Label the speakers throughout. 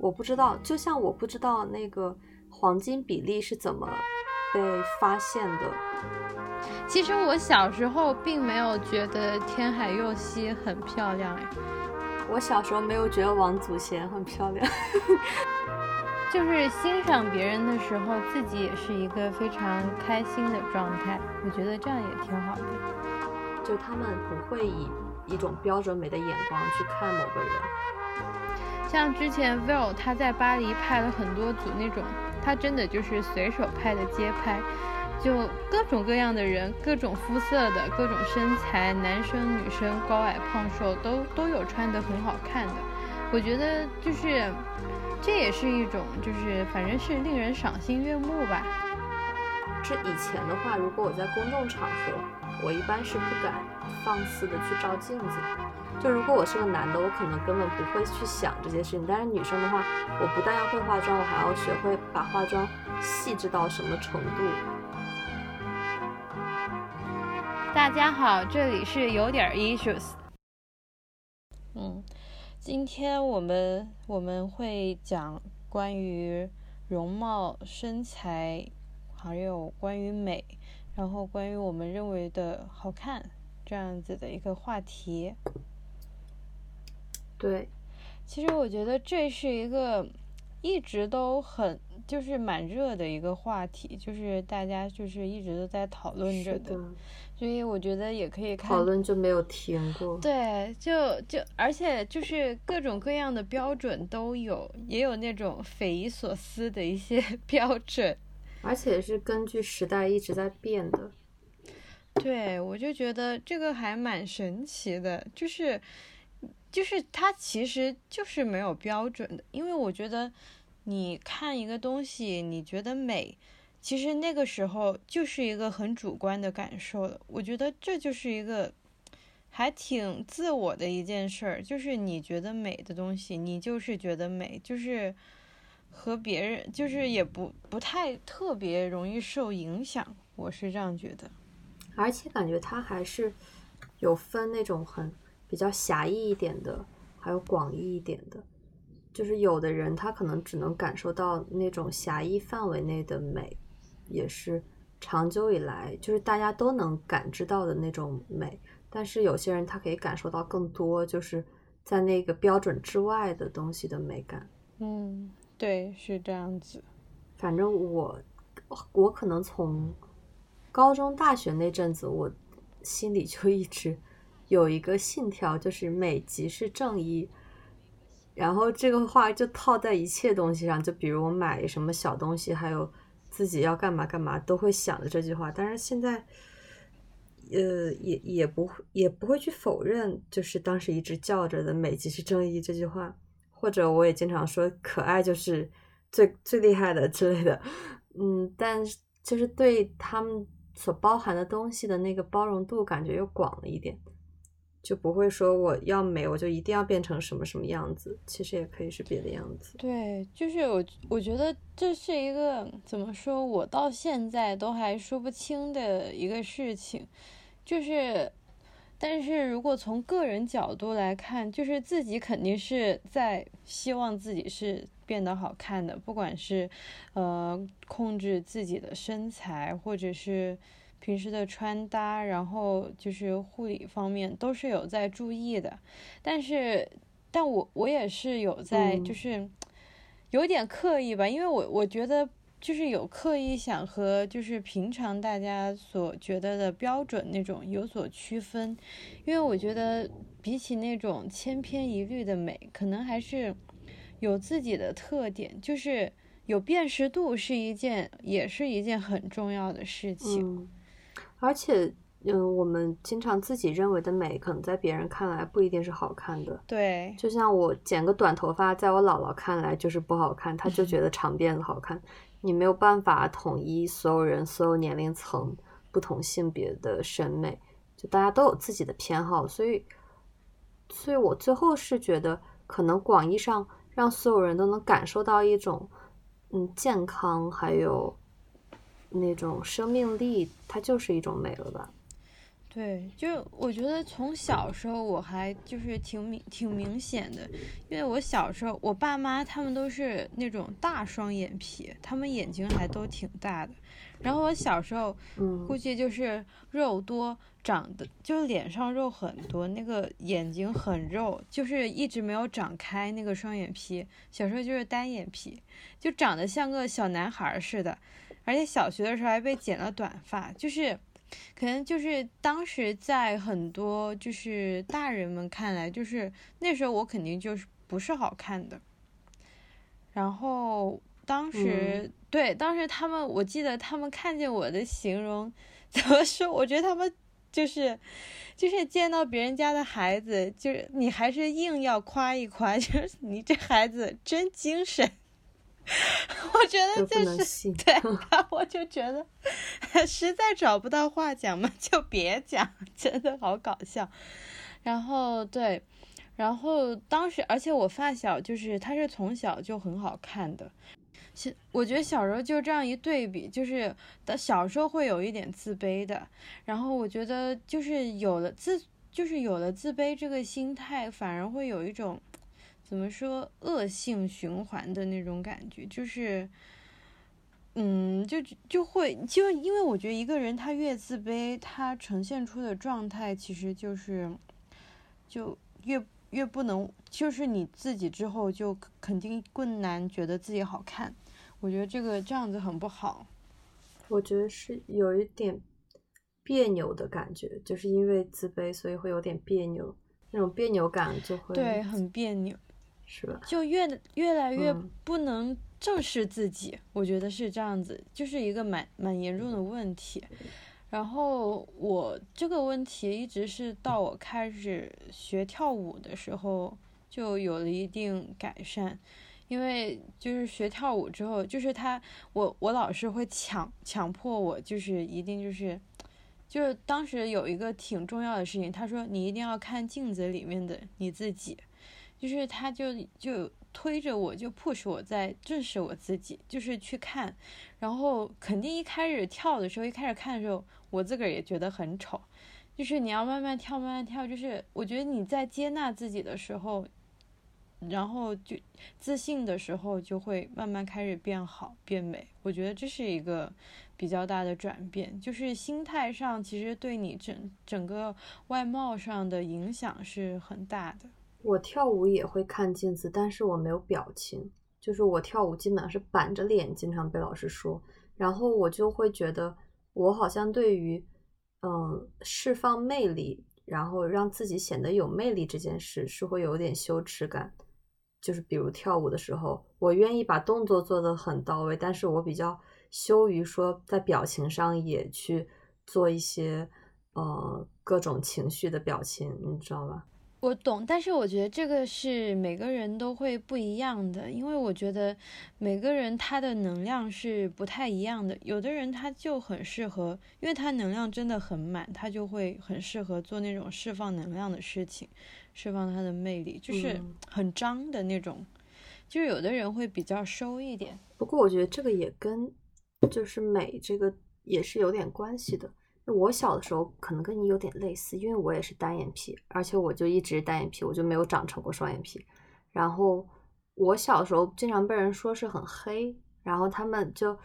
Speaker 1: 我不知道，就像我不知道那个黄金比例是怎么被发现的。
Speaker 2: 其实我小时候并没有觉得天海佑希很漂亮哎，
Speaker 1: 我小时候没有觉得王祖贤很漂亮。
Speaker 2: 就是欣赏别人的时候，自己也是一个非常开心的状态。我觉得这样也挺好的。
Speaker 1: 就他们不会以一种标准美的眼光去看某个人。
Speaker 2: 像之前 Will 他在巴黎拍了很多组那种，他真的就是随手拍的街拍，就各种各样的人，各种肤色的，各种身材，男生女生，高矮胖瘦都都有穿的很好看的。我觉得就是。这也是一种，就是反正是令人赏心悦目吧。
Speaker 1: 这以前的话，如果我在公众场合，我一般是不敢放肆的去照镜子。就如果我是个男的，我可能根本不会去想这些事情。但是女生的话，我不但要会化妆，我还要学会把化妆细致到什么程度。
Speaker 2: 大家好，这里是有点 issues。嗯。今天我们我们会讲关于容貌、身材，还有关于美，然后关于我们认为的好看这样子的一个话题。
Speaker 1: 对，
Speaker 2: 其实我觉得这是一个一直都很就是蛮热的一个话题，就是大家就是一直都在讨论着的。所以我觉得也可以看
Speaker 1: 讨论就没有停过。
Speaker 2: 对，就就而且就是各种各样的标准都有，也有那种匪夷所思的一些 标准，
Speaker 1: 而且是根据时代一直在变的。
Speaker 2: 对，我就觉得这个还蛮神奇的，就是就是它其实就是没有标准的，因为我觉得你看一个东西，你觉得美。其实那个时候就是一个很主观的感受了，我觉得这就是一个还挺自我的一件事儿，就是你觉得美的东西，你就是觉得美，就是和别人就是也不不太特别容易受影响，我是这样觉得。
Speaker 1: 而且感觉它还是有分那种很比较狭义一点的，还有广义一点的，就是有的人他可能只能感受到那种狭义范围内的美。也是长久以来就是大家都能感知到的那种美，但是有些人他可以感受到更多，就是在那个标准之外的东西的美感。
Speaker 2: 嗯，对，是这样子。
Speaker 1: 反正我我可能从高中、大学那阵子，我心里就一直有一个信条，就是美即是正义。然后这个话就套在一切东西上，就比如我买什么小东西，还有。自己要干嘛干嘛都会想着这句话，但是现在，呃，也也不会也不会去否认，就是当时一直叫着的“美即是正义”这句话，或者我也经常说“可爱就是最最厉害的”之类的，嗯，但就是对他们所包含的东西的那个包容度感觉又广了一点。就不会说我要美，我就一定要变成什么什么样子。其实也可以是别的样子。
Speaker 2: 对，就是我，我觉得这是一个怎么说，我到现在都还说不清的一个事情。就是，但是如果从个人角度来看，就是自己肯定是在希望自己是变得好看的，不管是呃控制自己的身材，或者是。平时的穿搭，然后就是护理方面都是有在注意的，但是，但我我也是有在，就是有点刻意吧，因为我我觉得就是有刻意想和就是平常大家所觉得的标准那种有所区分，因为我觉得比起那种千篇一律的美，可能还是有自己的特点，就是有辨识度是一件，也是一件很重要的事情。
Speaker 1: 而且，嗯，我们经常自己认为的美，可能在别人看来不一定是好看的。
Speaker 2: 对，
Speaker 1: 就像我剪个短头发，在我姥姥看来就是不好看，她就觉得 长辫子好看。你没有办法统一所有人、所有年龄层、不同性别的审美，就大家都有自己的偏好。所以，所以我最后是觉得，可能广义上让所有人都能感受到一种，嗯，健康，还有。那种生命力，它就是一种美了吧？
Speaker 2: 对，就我觉得从小时候我还就是挺明挺明显的，因为我小时候我爸妈他们都是那种大双眼皮，他们眼睛还都挺大的。然后我小时候估计就是肉多，长得就是脸上肉很多，那个眼睛很肉，就是一直没有长开那个双眼皮。小时候就是单眼皮，就长得像个小男孩似的，而且小学的时候还被剪了短发，就是。可能就是当时在很多就是大人们看来，就是那时候我肯定就是不是好看的。然后当时对当时他们，我记得他们看见我的形容 怎么说？我觉得他们就是就是见到别人家的孩子，就是你还是硬要夸一夸，就是你这孩子真精神。我觉得就是对，我就觉得 实在找不到话讲嘛，就别讲，真的好搞笑。然后对，然后当时，而且我发小就是他是从小就很好看的，小我觉得小时候就这样一对比，就是的小时候会有一点自卑的，然后我觉得就是有了自，就是有了自卑这个心态，反而会有一种。怎么说恶性循环的那种感觉，就是，嗯，就就会就因为我觉得一个人他越自卑，他呈现出的状态其实就是，就越越不能，就是你自己之后就肯定更难觉得自己好看。我觉得这个这样子很不好。
Speaker 1: 我觉得是有一点别扭的感觉，就是因为自卑，所以会有点别扭，那种别扭感就会
Speaker 2: 对很别扭。
Speaker 1: 是吧？
Speaker 2: 就越越来越不能正视自己，我觉得是这样子，就是一个蛮蛮严重的问题。然后我这个问题一直是到我开始学跳舞的时候就有了一定改善，因为就是学跳舞之后，就是他我我老师会强强迫我，就是一定就是就是当时有一个挺重要的事情，他说你一定要看镜子里面的你自己。就是他，就就推着我，就 push 我在正视我自己，就是去看，然后肯定一开始跳的时候，一开始看的时候，我自个儿也觉得很丑，就是你要慢慢跳，慢慢跳，就是我觉得你在接纳自己的时候，然后就自信的时候，就会慢慢开始变好变美。我觉得这是一个比较大的转变，就是心态上其实对你整整个外貌上的影响是很大的。
Speaker 1: 我跳舞也会看镜子，但是我没有表情，就是我跳舞基本上是板着脸，经常被老师说，然后我就会觉得我好像对于嗯释放魅力，然后让自己显得有魅力这件事是会有点羞耻感，就是比如跳舞的时候，我愿意把动作做得很到位，但是我比较羞于说在表情上也去做一些呃各种情绪的表情，你知道吧？
Speaker 2: 我懂，但是我觉得这个是每个人都会不一样的，因为我觉得每个人他的能量是不太一样的。有的人他就很适合，因为他能量真的很满，他就会很适合做那种释放能量的事情，释放他的魅力，就是很张的那种。就是有的人会比较收一点。
Speaker 1: 不过我觉得这个也跟就是美这个也是有点关系的。我小的时候可能跟你有点类似，因为我也是单眼皮，而且我就一直单眼皮，我就没有长成过双眼皮。然后我小时候经常被人说是很黑，然后他们就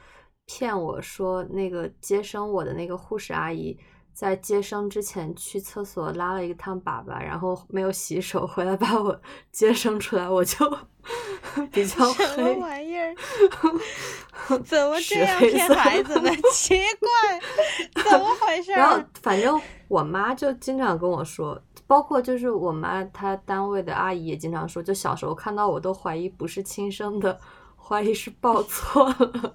Speaker 1: 骗我说那个接生我的那个护士阿姨。在接生之前去厕所拉了一趟粑粑，然后没有洗手，回来把我 接生出来，我就 比较黑。
Speaker 2: 什么玩意儿？怎么这样骗孩子呢？奇怪，怎么回事？
Speaker 1: 然后反正我妈就经常跟我说，包括就是我妈她单位的阿姨也经常说，就小时候看到我都怀疑不是亲生的，怀疑是抱错了，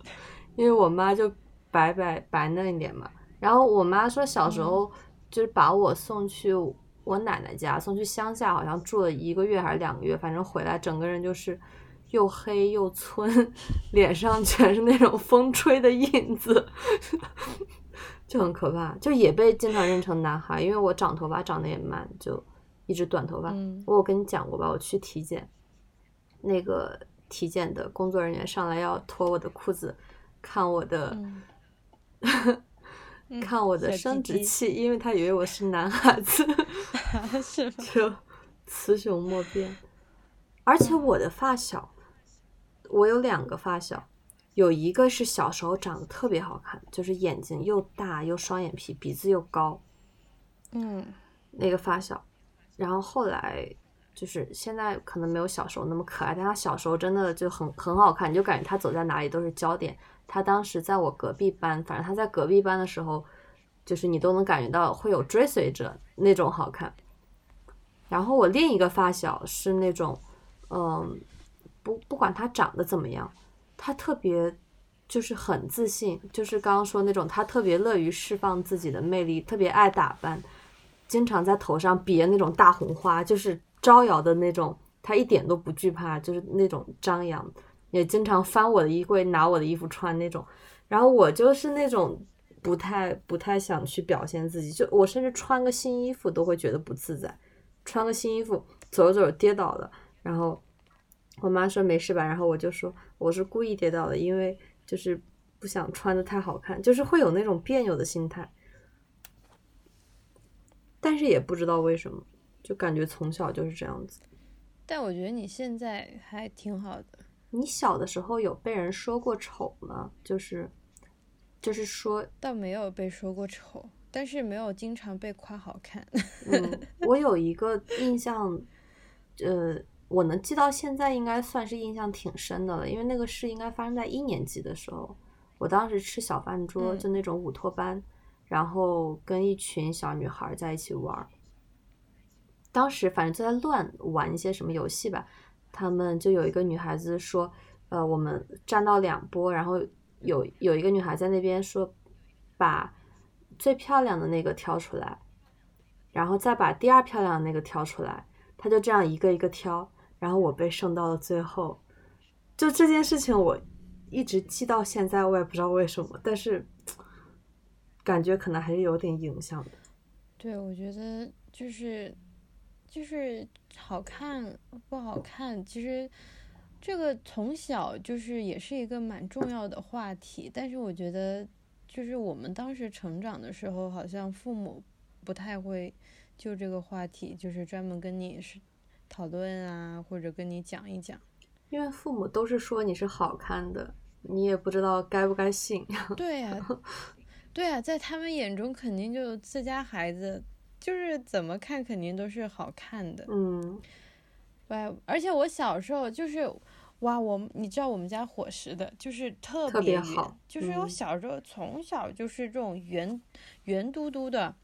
Speaker 1: 因为我妈就白白白嫩一点嘛。然后我妈说，小时候就是把我送去我奶奶家，送去乡下，好像住了一个月还是两个月，反正回来整个人就是又黑又皴，脸上全是那种风吹的印子，就很可怕，就也被经常认成男孩，因为我长头发长得也慢，就一直短头发。我有跟你讲过吧？我去体检，那个体检的工作人员上来要脱我的裤子，看我的。看我的生殖器，因为他以为我是男孩子，
Speaker 2: 是
Speaker 1: 就雌雄莫辨。而且我的发小，我有两个发小，有一个是小时候长得特别好看，就是眼睛又大又双眼皮，鼻子又高，
Speaker 2: 嗯，
Speaker 1: 那个发小。然后后来就是现在可能没有小时候那么可爱，但他小时候真的就很很好看，你就感觉他走在哪里都是焦点。他当时在我隔壁班，反正他在隔壁班的时候，就是你都能感觉到会有追随者那种好看。然后我另一个发小是那种，嗯，不不管他长得怎么样，他特别就是很自信，就是刚刚说那种他特别乐于释放自己的魅力，特别爱打扮，经常在头上别那种大红花，就是招摇的那种，他一点都不惧怕，就是那种张扬。也经常翻我的衣柜拿我的衣服穿那种，然后我就是那种不太不太想去表现自己，就我甚至穿个新衣服都会觉得不自在，穿个新衣服走着走着跌倒了，然后我妈说没事吧，然后我就说我是故意跌倒的，因为就是不想穿的太好看，就是会有那种别扭的心态，但是也不知道为什么，就感觉从小就是这样子。
Speaker 2: 但我觉得你现在还挺好的。
Speaker 1: 你小的时候有被人说过丑吗？就是，就是说，
Speaker 2: 倒没有被说过丑，但是没有经常被夸好看。
Speaker 1: 嗯，我有一个印象，呃，我能记到现在，应该算是印象挺深的了。因为那个事应该发生在一年级的时候，我当时吃小饭桌，就那种午托班，然后跟一群小女孩在一起玩，当时反正就在乱玩一些什么游戏吧。他们就有一个女孩子说，呃，我们站到两波，然后有有一个女孩在那边说，把最漂亮的那个挑出来，然后再把第二漂亮的那个挑出来，她就这样一个一个挑，然后我被剩到了最后。就这件事情，我一直记到现在，我也不知道为什么，但是感觉可能还是有点影响的。
Speaker 2: 对，我觉得就是。就是好看不好看，其实这个从小就是也是一个蛮重要的话题。但是我觉得，就是我们当时成长的时候，好像父母不太会就这个话题，就是专门跟你是讨论啊，或者跟你讲一讲。
Speaker 1: 因为父母都是说你是好看的，你也不知道该不该信。
Speaker 2: 对呀，对呀，在他们眼中肯定就自家孩子。就是怎么看肯定都是好看的，
Speaker 1: 嗯，
Speaker 2: 对，而且我小时候就是，哇，我你知道我们家伙食的就是特
Speaker 1: 别好，
Speaker 2: 就是我小时候从小就是这种圆圆嘟嘟的，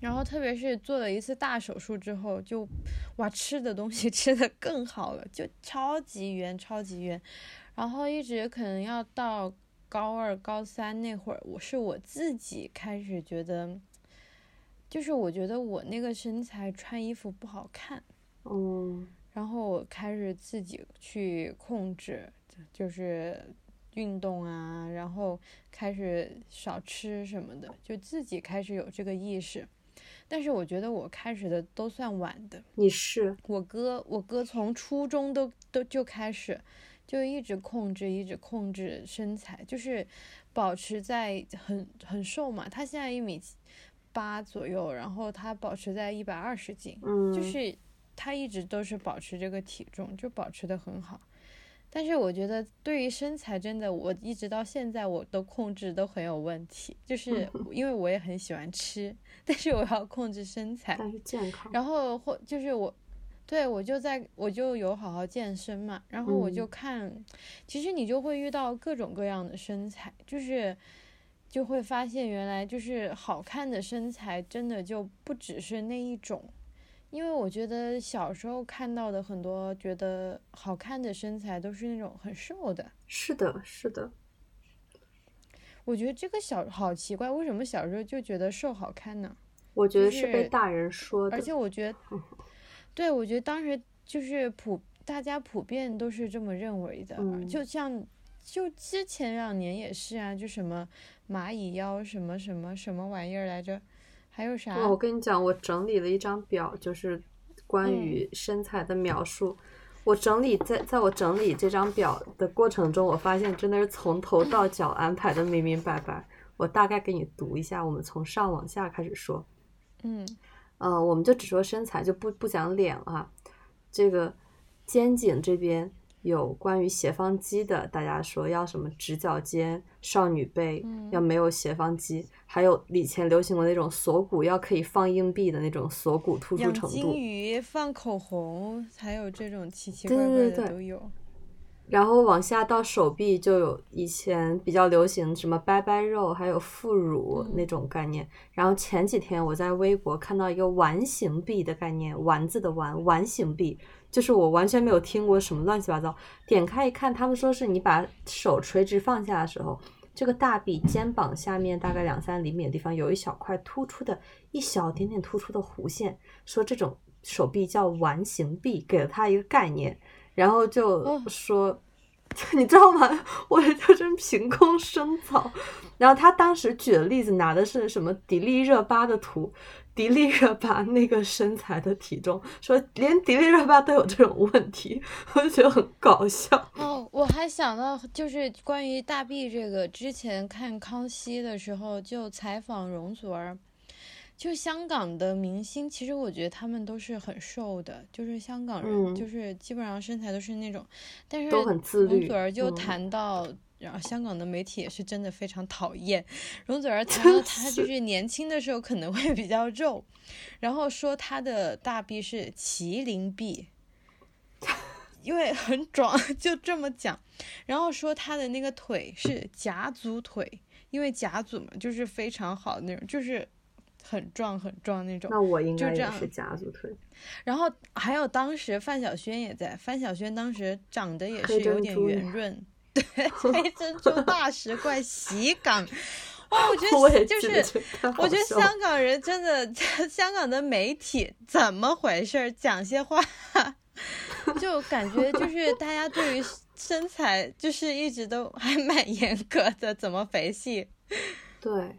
Speaker 2: 然后特别是做了一次大手术之后，就哇吃的东西 吃的更好了，就超级圆超级圆，然后一直可能要到高二高三那会儿，我是我自己开始觉得。就是我觉得我那个身材穿衣服不好看，
Speaker 1: 嗯，
Speaker 2: 然后我开始自己去控制，就是运动啊，然后开始少吃什么的，就自己开始有这个意识。但是我觉得我开始的都算晚的。
Speaker 1: 你是？
Speaker 2: 我哥，我哥从初中都都就开始，就一直控制，一直控制身材，就是保持在很很瘦嘛。他现在一米。八左右，然后他保持在一百二十斤，
Speaker 1: 嗯，
Speaker 2: 就是他一直都是保持这个体重，就保持的很好。但是我觉得对于身材，真的我一直到现在我都控制都很有问题，就是因为我也很喜欢吃，但是我要控制身材，
Speaker 1: 但是健康。
Speaker 2: 然后或就是我，对我就在我就有好好健身嘛，然后我就看，其实你就会遇到各种各样的身材，就是。就会发现，原来就是好看的身材，真的就不只是那一种。因为我觉得小时候看到的很多觉得好看的身材，都是那种很瘦的。
Speaker 1: 是的，是的。
Speaker 2: 我觉得这个小好奇怪，为什么小时候就觉得瘦好看呢？
Speaker 1: 我觉得是被大人说的。
Speaker 2: 而且我觉得，对，我觉得当时就是普大家普遍都是这么认为的。就像就之前两年也是啊，就什么。蚂蚁腰什么什么什么玩意儿来着？还有啥？
Speaker 1: 我跟你讲，我整理了一张表，就是关于身材的描述。我整理在在我整理这张表的过程中，我发现真的是从头到脚安排的明明白白。我大概给你读一下，我们从上往下开始说。
Speaker 2: 嗯
Speaker 1: 呃，我们就只说身材，就不不讲脸了哈。这个肩颈这边有关于斜方肌的，大家说要什么直角肩、少女背，
Speaker 2: 嗯
Speaker 1: 要没有斜方肌，还有以前流行过那种锁骨要可以放硬币的那种锁骨突出程度。
Speaker 2: 鱼、放口红，还有这种奇奇
Speaker 1: 对
Speaker 2: 怪怪的都有。
Speaker 1: 然后往下到手臂就有以前比较流行什么拜拜肉，还有副乳
Speaker 2: 嗯
Speaker 1: 那种概念。然后前几天我在微博看到一个丸形臂的概念，丸子的丸，丸形臂，就是我完全没有听过什么乱七八糟。点开一看，他们说是你把手垂直放下的时候，这个大臂肩膀下面大概两三厘米的地方有一小块突出的、一小点点突出的弧线，说这种手臂叫完形臂，给了他一个概念。然后就
Speaker 2: 哦
Speaker 1: 说，你知道吗？我就真凭空生草。然后他当时举的例子拿的是什么迪丽热巴的图，迪丽热巴那个身材的体重，说连迪丽热巴都有这种问题，我就觉得很搞笑。
Speaker 2: 哦，我还想到就是关于大臂这个，之前看康熙的时候就采访容祖儿，就香港的明星，其实我觉得他们都是很瘦的，就是香港人，
Speaker 1: 嗯
Speaker 2: 就是基本上身材都是那种，但是容祖儿就
Speaker 1: 嗯
Speaker 2: 谈到。然后香港的媒体也是真的非常讨厌容祖儿，谈到她就是年轻的时候可能会比较肉，然后说她的大臂是麒麟臂，因为很壮，就这么讲。然后说她的那个腿是甲组腿，因为甲组嘛，就是非常好的那种，就是很壮很壮那种。
Speaker 1: 那我应
Speaker 2: 就这样
Speaker 1: 该也是甲组腿，
Speaker 2: 然后还有当时范晓萱也在，范晓萱当时长得也是有点圆润，对，黑珍珠 大石怪喜港。哇，我觉得就是我觉得香港人真的，香港的媒体怎么回事儿？讲些话，就感觉就是大家对于身材就是一直都还蛮严格的，怎么肥细？
Speaker 1: 对，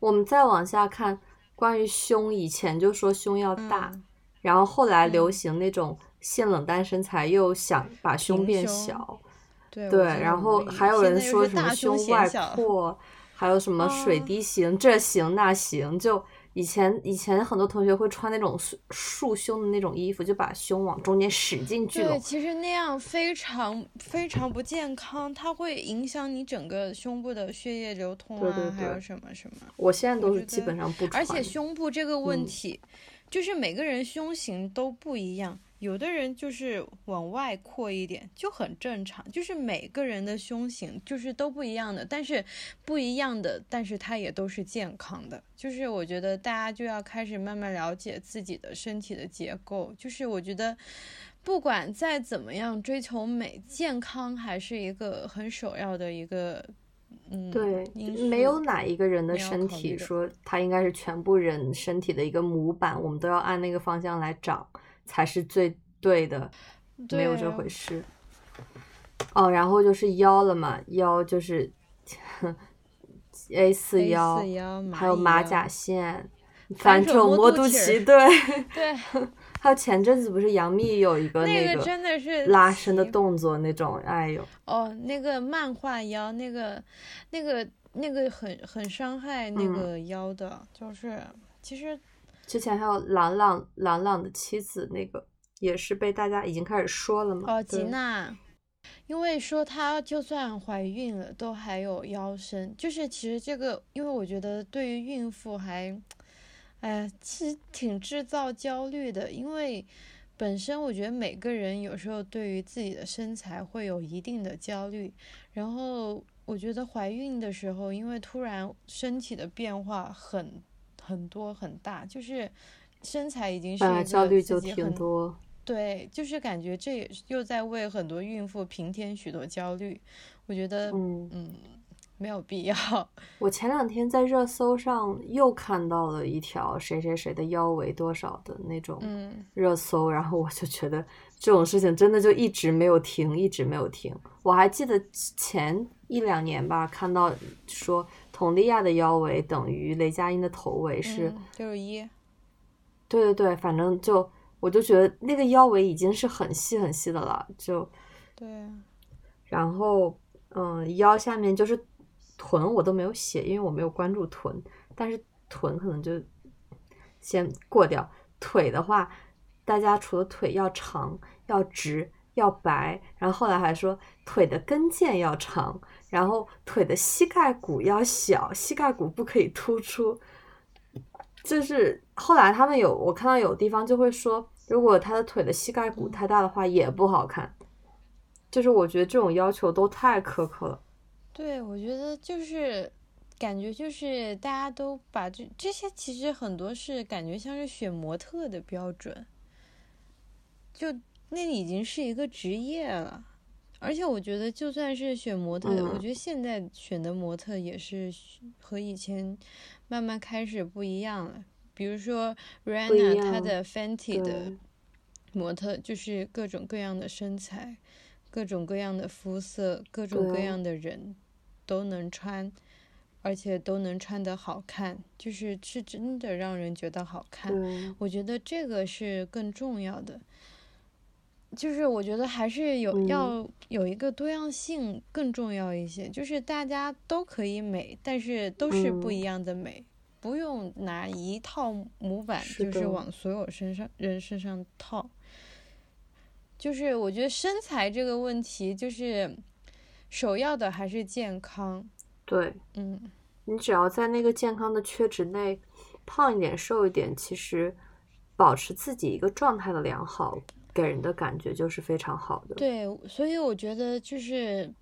Speaker 1: 我们再往下看，关于胸，以前就说胸要大，
Speaker 2: 嗯
Speaker 1: 然后后来流
Speaker 2: 嗯
Speaker 1: 行那种性冷淡身材，又想把胸变小，
Speaker 2: 对
Speaker 1: 然后还有人说什么
Speaker 2: 胸
Speaker 1: 外扩，还有什么水
Speaker 2: 哦
Speaker 1: 滴型，这型那型，就以前以前很多同学会穿那种束束胸的那种衣服，就把胸往中间使劲聚
Speaker 2: 对，其实那样非常非常不健康，它会影响你整个胸部的血液流通啊，
Speaker 1: 对对
Speaker 2: 还有
Speaker 1: 对
Speaker 2: 什么什么。
Speaker 1: 我现在都是基本上不穿
Speaker 2: 而，且胸部这个问
Speaker 1: 嗯
Speaker 2: 题，就是每个人胸型都不一样，有的人就是往外扩一点就很正常，就是每个人的胸型就是都不一样的，但是不一样的，但是它也都是健康的。就是我觉得大家就要开始慢慢了解自己的身体的结构，就是我觉得。不管再怎么样追求美，健康还是一个很首要的一个，嗯，
Speaker 1: 对
Speaker 2: 因，素
Speaker 1: 没有哪一个人的身体说他应该是全部人身体的一个模板，我们都要按那个方向来长才是最对的，没有这回事。哦，然后就是腰了嘛，腰就是 A 四腰，还有马甲线，
Speaker 2: 反手
Speaker 1: 反手
Speaker 2: 摸肚脐
Speaker 1: 对。
Speaker 2: 对，
Speaker 1: 还有前阵子不是杨幂有一个
Speaker 2: 那
Speaker 1: 个
Speaker 2: 真的是
Speaker 1: 拉伸的动作那种，哎呦，
Speaker 2: 哦，那个漫画腰，那个那个那个很很伤害那
Speaker 1: 嗯
Speaker 2: 个腰的，就是其实
Speaker 1: 之前还有朗朗朗朗的妻子那个，也是被大家已经开始说了嘛。
Speaker 2: 哦，吉娜，因为说她就算怀孕了，都还有腰身，就是其实这个，因为我觉得对于孕妇还，哎，其实挺制造焦虑的，因为本身我觉得每个人有时候对于自己的身材会有一定的焦虑，然后我觉得怀孕的时候，因为突然身体的变化很很多很大，就是身材已经是一
Speaker 1: 焦虑就挺多。
Speaker 2: 对，就是感觉这也是又在为很多孕妇平添许多焦虑，我觉得
Speaker 1: 嗯，
Speaker 2: 嗯没有必要。
Speaker 1: 我前两天在热搜上又看到了一条谁谁谁的腰围多少的那种
Speaker 2: 嗯
Speaker 1: 热搜，然后我就觉得这种事情真的就一直没有停，一直没有停。我还记得前一两年吧，看到说佟丽娅的腰围等于雷佳音的头围是，
Speaker 2: 嗯六十一，
Speaker 1: 对对对，反正就我就觉得那个腰围已经是很细很细的了，就
Speaker 2: 对，
Speaker 1: 然后嗯腰下面就是臀我都没有写，因为我没有关注臀，但是臀可能就先过掉。腿的话，大家除了腿要长、要直、要白，然后后来还说腿的跟腱要长，然后腿的膝盖骨要小，膝盖骨不可以突出。就是后来他们有我看到有地方就会说，如果他的腿的膝盖骨太大的话也不好看。就是我觉得这种要求都太苛刻了。
Speaker 2: 对，我觉得就是感觉就是大家都把这这些其实很多是感觉像是选模特的标准，就那已经是一个职业了。而且我觉得就算是选模特，我觉得现在选的模特也是和以前慢慢开始不一样了。比如说 Rihanna 她的 Fenty 的模特就是各种各样的身材。各种各样的肤色，各种各样的人，都能穿，而且都能穿得好看，就是是真的让人觉得好看。我觉得这个是更重要的，就是我觉得还是有要有一个多样性更重要一些，就是大家都可以美，但是都是不一样的美，不用拿一套模板就是。往所有身上人身上套。就是我觉得身材这个问题，就是首要的还是健康。
Speaker 1: 对，
Speaker 2: 嗯，
Speaker 1: 你只要在那个健康的缺值内，胖一点、瘦一点，其实保持自己一个状态的良好，给人的感觉就是非常好的。
Speaker 2: 对，所以我觉得就是。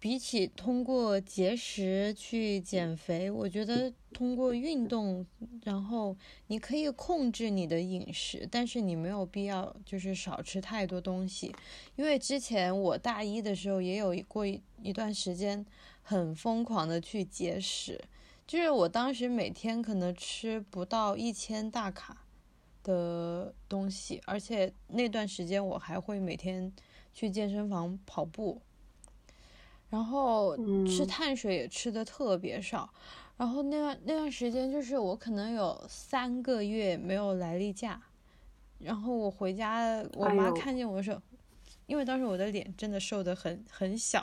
Speaker 2: 比起通过节食去减肥，我觉得通过运动，然后你可以控制你的饮食，但是你没有必要就是少吃太多东西。因为之前我大一的时候也有过一一段时间很疯狂的去节食，就是我当时每天可能吃不到一千大卡的东西，而且那段时间我还会每天去健身房跑步。然后吃碳水也吃的特别少，然后那段那段时间就是我可能有三个月没有来例假，然后我回家，我妈看见我说，因为当时我的脸真的瘦的很很小，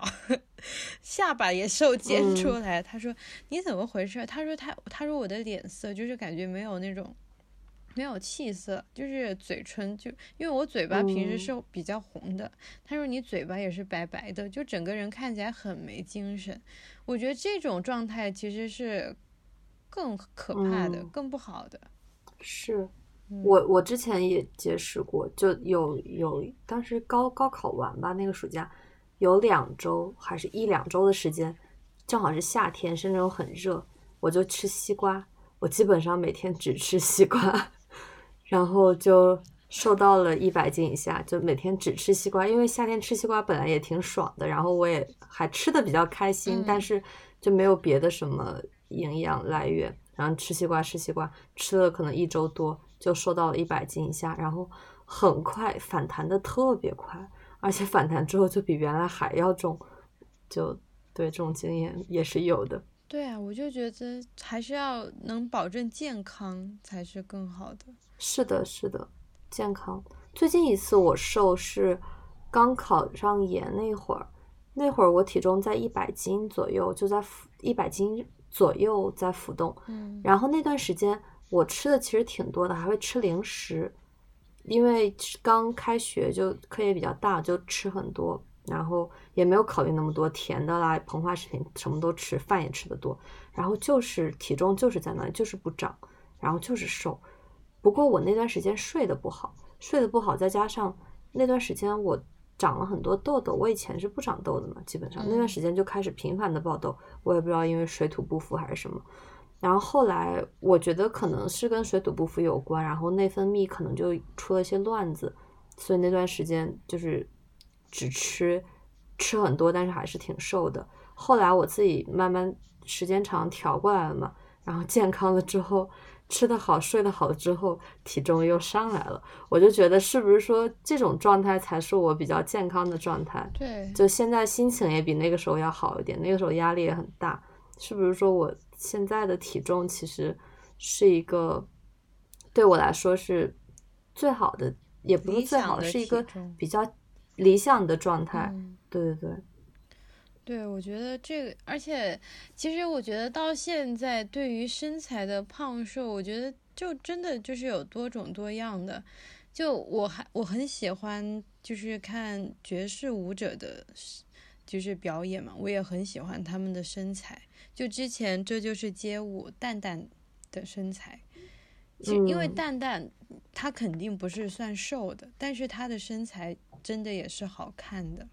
Speaker 2: 下巴也瘦尖出来，她说你怎么回事？她说她她说我的脸色就是感觉没有那种。没有气色，就是嘴唇就因为我嘴巴平时是比较红的，他说你嘴巴也是白白的，就整个人看起来很没精神。我觉得这种状态其实是更可怕的，更不好的。
Speaker 1: 是我我之前也结识过，就有有当时高高考完吧，那个暑假有两周还是一两周的时间，正好是夏天，深圳又很热，我就吃西瓜，我基本上每天只吃西瓜。然后就瘦到了一百斤以下，就每天只吃西瓜，因为夏天吃西瓜本来也挺爽的，然后我也还吃的比较开心，但是就没有别的什么营养来源，然后吃西瓜吃西瓜，吃了可能一周多就瘦到了一百斤以下，然后很快反弹的特别快，而且反弹之后就比原来还要重，就对这种经验也是有的。
Speaker 2: 对啊，我就觉得还是要能保证健康才是更好的。
Speaker 1: 是的，是的，健康。最近一次我瘦是刚考上研那会儿，那会儿我体重在一百斤左右，就在浮一百斤左右在浮动。
Speaker 2: 嗯，
Speaker 1: 然后那段时间我吃的其实挺多的，还会吃零食，因为刚开学就课业比较大，就吃很多，然后也没有考虑那么多甜的啦、膨化食品，什么都吃，饭也吃的多，然后就是体重就是在那里，就是不长，然后就是瘦。不过我那段时间睡得不好，睡得不好，再加上那段时间我长了很多痘痘。我以前是不长痘的嘛，基本上那段时间就开始频繁的爆痘。我也不知道因为水土不服还是什么。然后后来我觉得可能是跟水土不服有关，然后内分泌可能就出了一些乱子，所以那段时间就是只吃吃很多，但是还是挺瘦的。后来我自己慢慢时间长调过来了嘛，然后健康了之后。吃得好，睡得好之后，体重又上来了。我就觉得，是不是说这种状态才是我比较健康的状态？
Speaker 2: 对，
Speaker 1: 就现在心情也比那个时候要好一点。那个时候压力也很大，是不是说我现在的体重其实是一个对我来说是最好的，也不是最好，是一个比较理想的状态。对对对。
Speaker 2: 对，我觉得这个，而且其实我觉得到现在，对于身材的胖瘦，我觉得就真的就是有多种多样的。就我还我很喜欢，就是看爵士舞者的，就是表演嘛，我也很喜欢他们的身材。就之前这就是街舞蛋蛋的身材，其实因为蛋蛋他肯定不是算瘦的，但是他的身材真的也是好看的。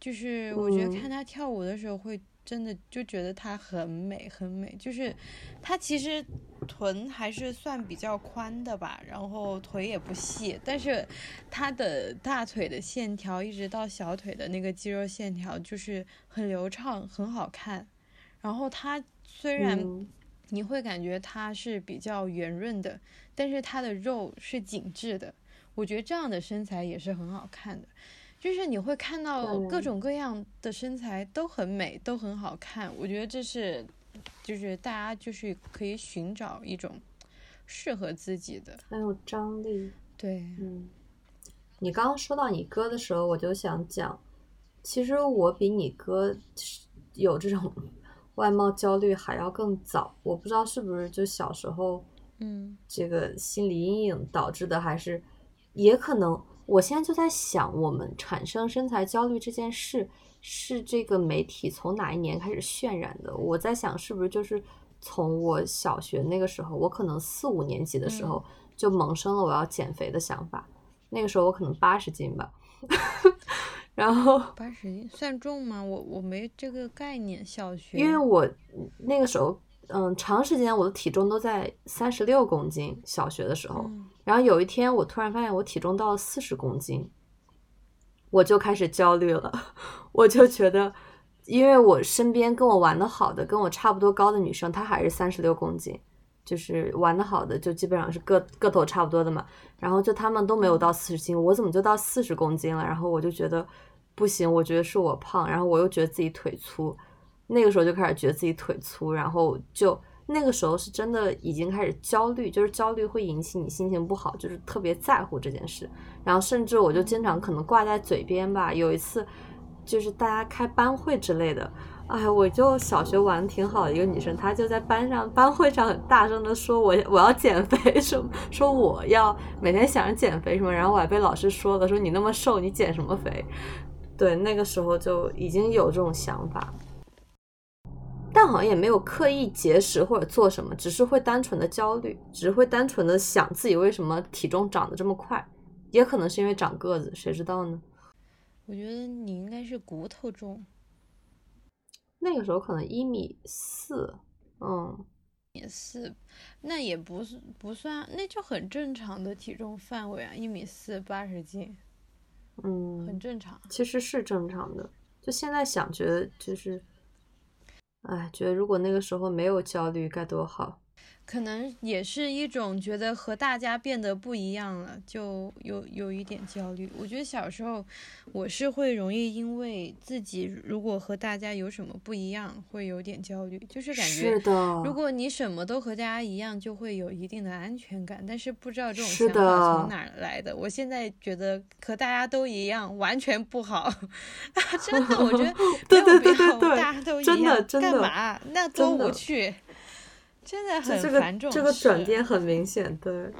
Speaker 2: 就是我觉得看她跳舞的时候，会真的就觉得她很美，很美。就是她其实臀还是算比较宽的吧，然后腿也不细，但是她的大腿的线条一直到小腿的那个肌肉线条就是很流畅，很好看。然后她虽然你会感觉她是比较圆润的，但是她的肉是紧致的。我觉得这样的身材也是很好看的。就是你会看到各种各样的身材都很美，都很好看。我觉得这是，就是大家就是可以寻找一种适合自己的，
Speaker 1: 很有张力。
Speaker 2: 对，
Speaker 1: 嗯。你刚刚说到你哥的时候，我就想讲，其实我比你哥有这种外貌焦虑还要更早。我不知道是不是就小时候，
Speaker 2: 嗯，
Speaker 1: 这个心理阴影导致的，还是也可能。我现在就在想，我们产生身材焦虑这件事，是这个媒体从哪一年开始渲染的？我在想，是不是就是从我小学那个时候，我可能四五年级的时候就萌生了我要减肥的想法。那个时候我可能八十斤吧，然后
Speaker 2: 八十斤算重吗？我我没这个概念。小学，
Speaker 1: 因为我那个时候，嗯，长时间我的体重都在三十六公斤。小学的时候。然后有一天，我突然发现我体重到了四十公斤，我就开始焦虑了。我就觉得，因为我身边跟我玩的好的、跟我差不多高的女生，她还是三十六公斤，就是玩的好的，就基本上是个个头差不多的嘛。然后就他们都没有到四十斤，我怎么就到四十公斤了？然后我就觉得不行，我觉得是我胖，然后我又觉得自己腿粗，那个时候就开始觉得自己腿粗，然后就。那个时候是真的已经开始焦虑，就是焦虑会引起你心情不好，就是特别在乎这件事。然后甚至我就经常可能挂在嘴边吧。有一次就是大家开班会之类的，哎，我就小学玩的挺好的一个女生，她就在班上班会上很大声的说我我要减肥什么，说我要每天想着减肥什么。然后我还被老师说了，说你那么瘦，你减什么肥？对，那个时候就已经有这种想法。但好像也没有刻意节食或者做什么，只是会单纯的焦虑，只是会单纯的想自己为什么体重长得这么快，也可能是因为长个子，谁知道呢？
Speaker 2: 我觉得你应该是骨头重，
Speaker 1: 那个时候可能一米四，嗯，
Speaker 2: 米四，那也不是不算，那就很正常的体重范围啊，一米四八十斤，
Speaker 1: 嗯，
Speaker 2: 很正常，
Speaker 1: 其实是正常的，就现在想觉得就是。哎，觉得如果那个时候没有焦虑该多好。
Speaker 2: 可能也是一种觉得和大家变得不一样了，就有有一点焦虑。我觉得小时候我是会容易因为自己如果和大家有什么不一样，会有点焦虑，就是感觉如果你什么都和大家一样，就会有一定的安全感。但是不知道这种想法从哪来的。我现在觉得和大家都一样完全不好，真的，我觉得
Speaker 1: 对对对对对，
Speaker 2: 大家都一样，干嘛？那多无趣。真的很繁重，
Speaker 1: 这个转变很明显，对。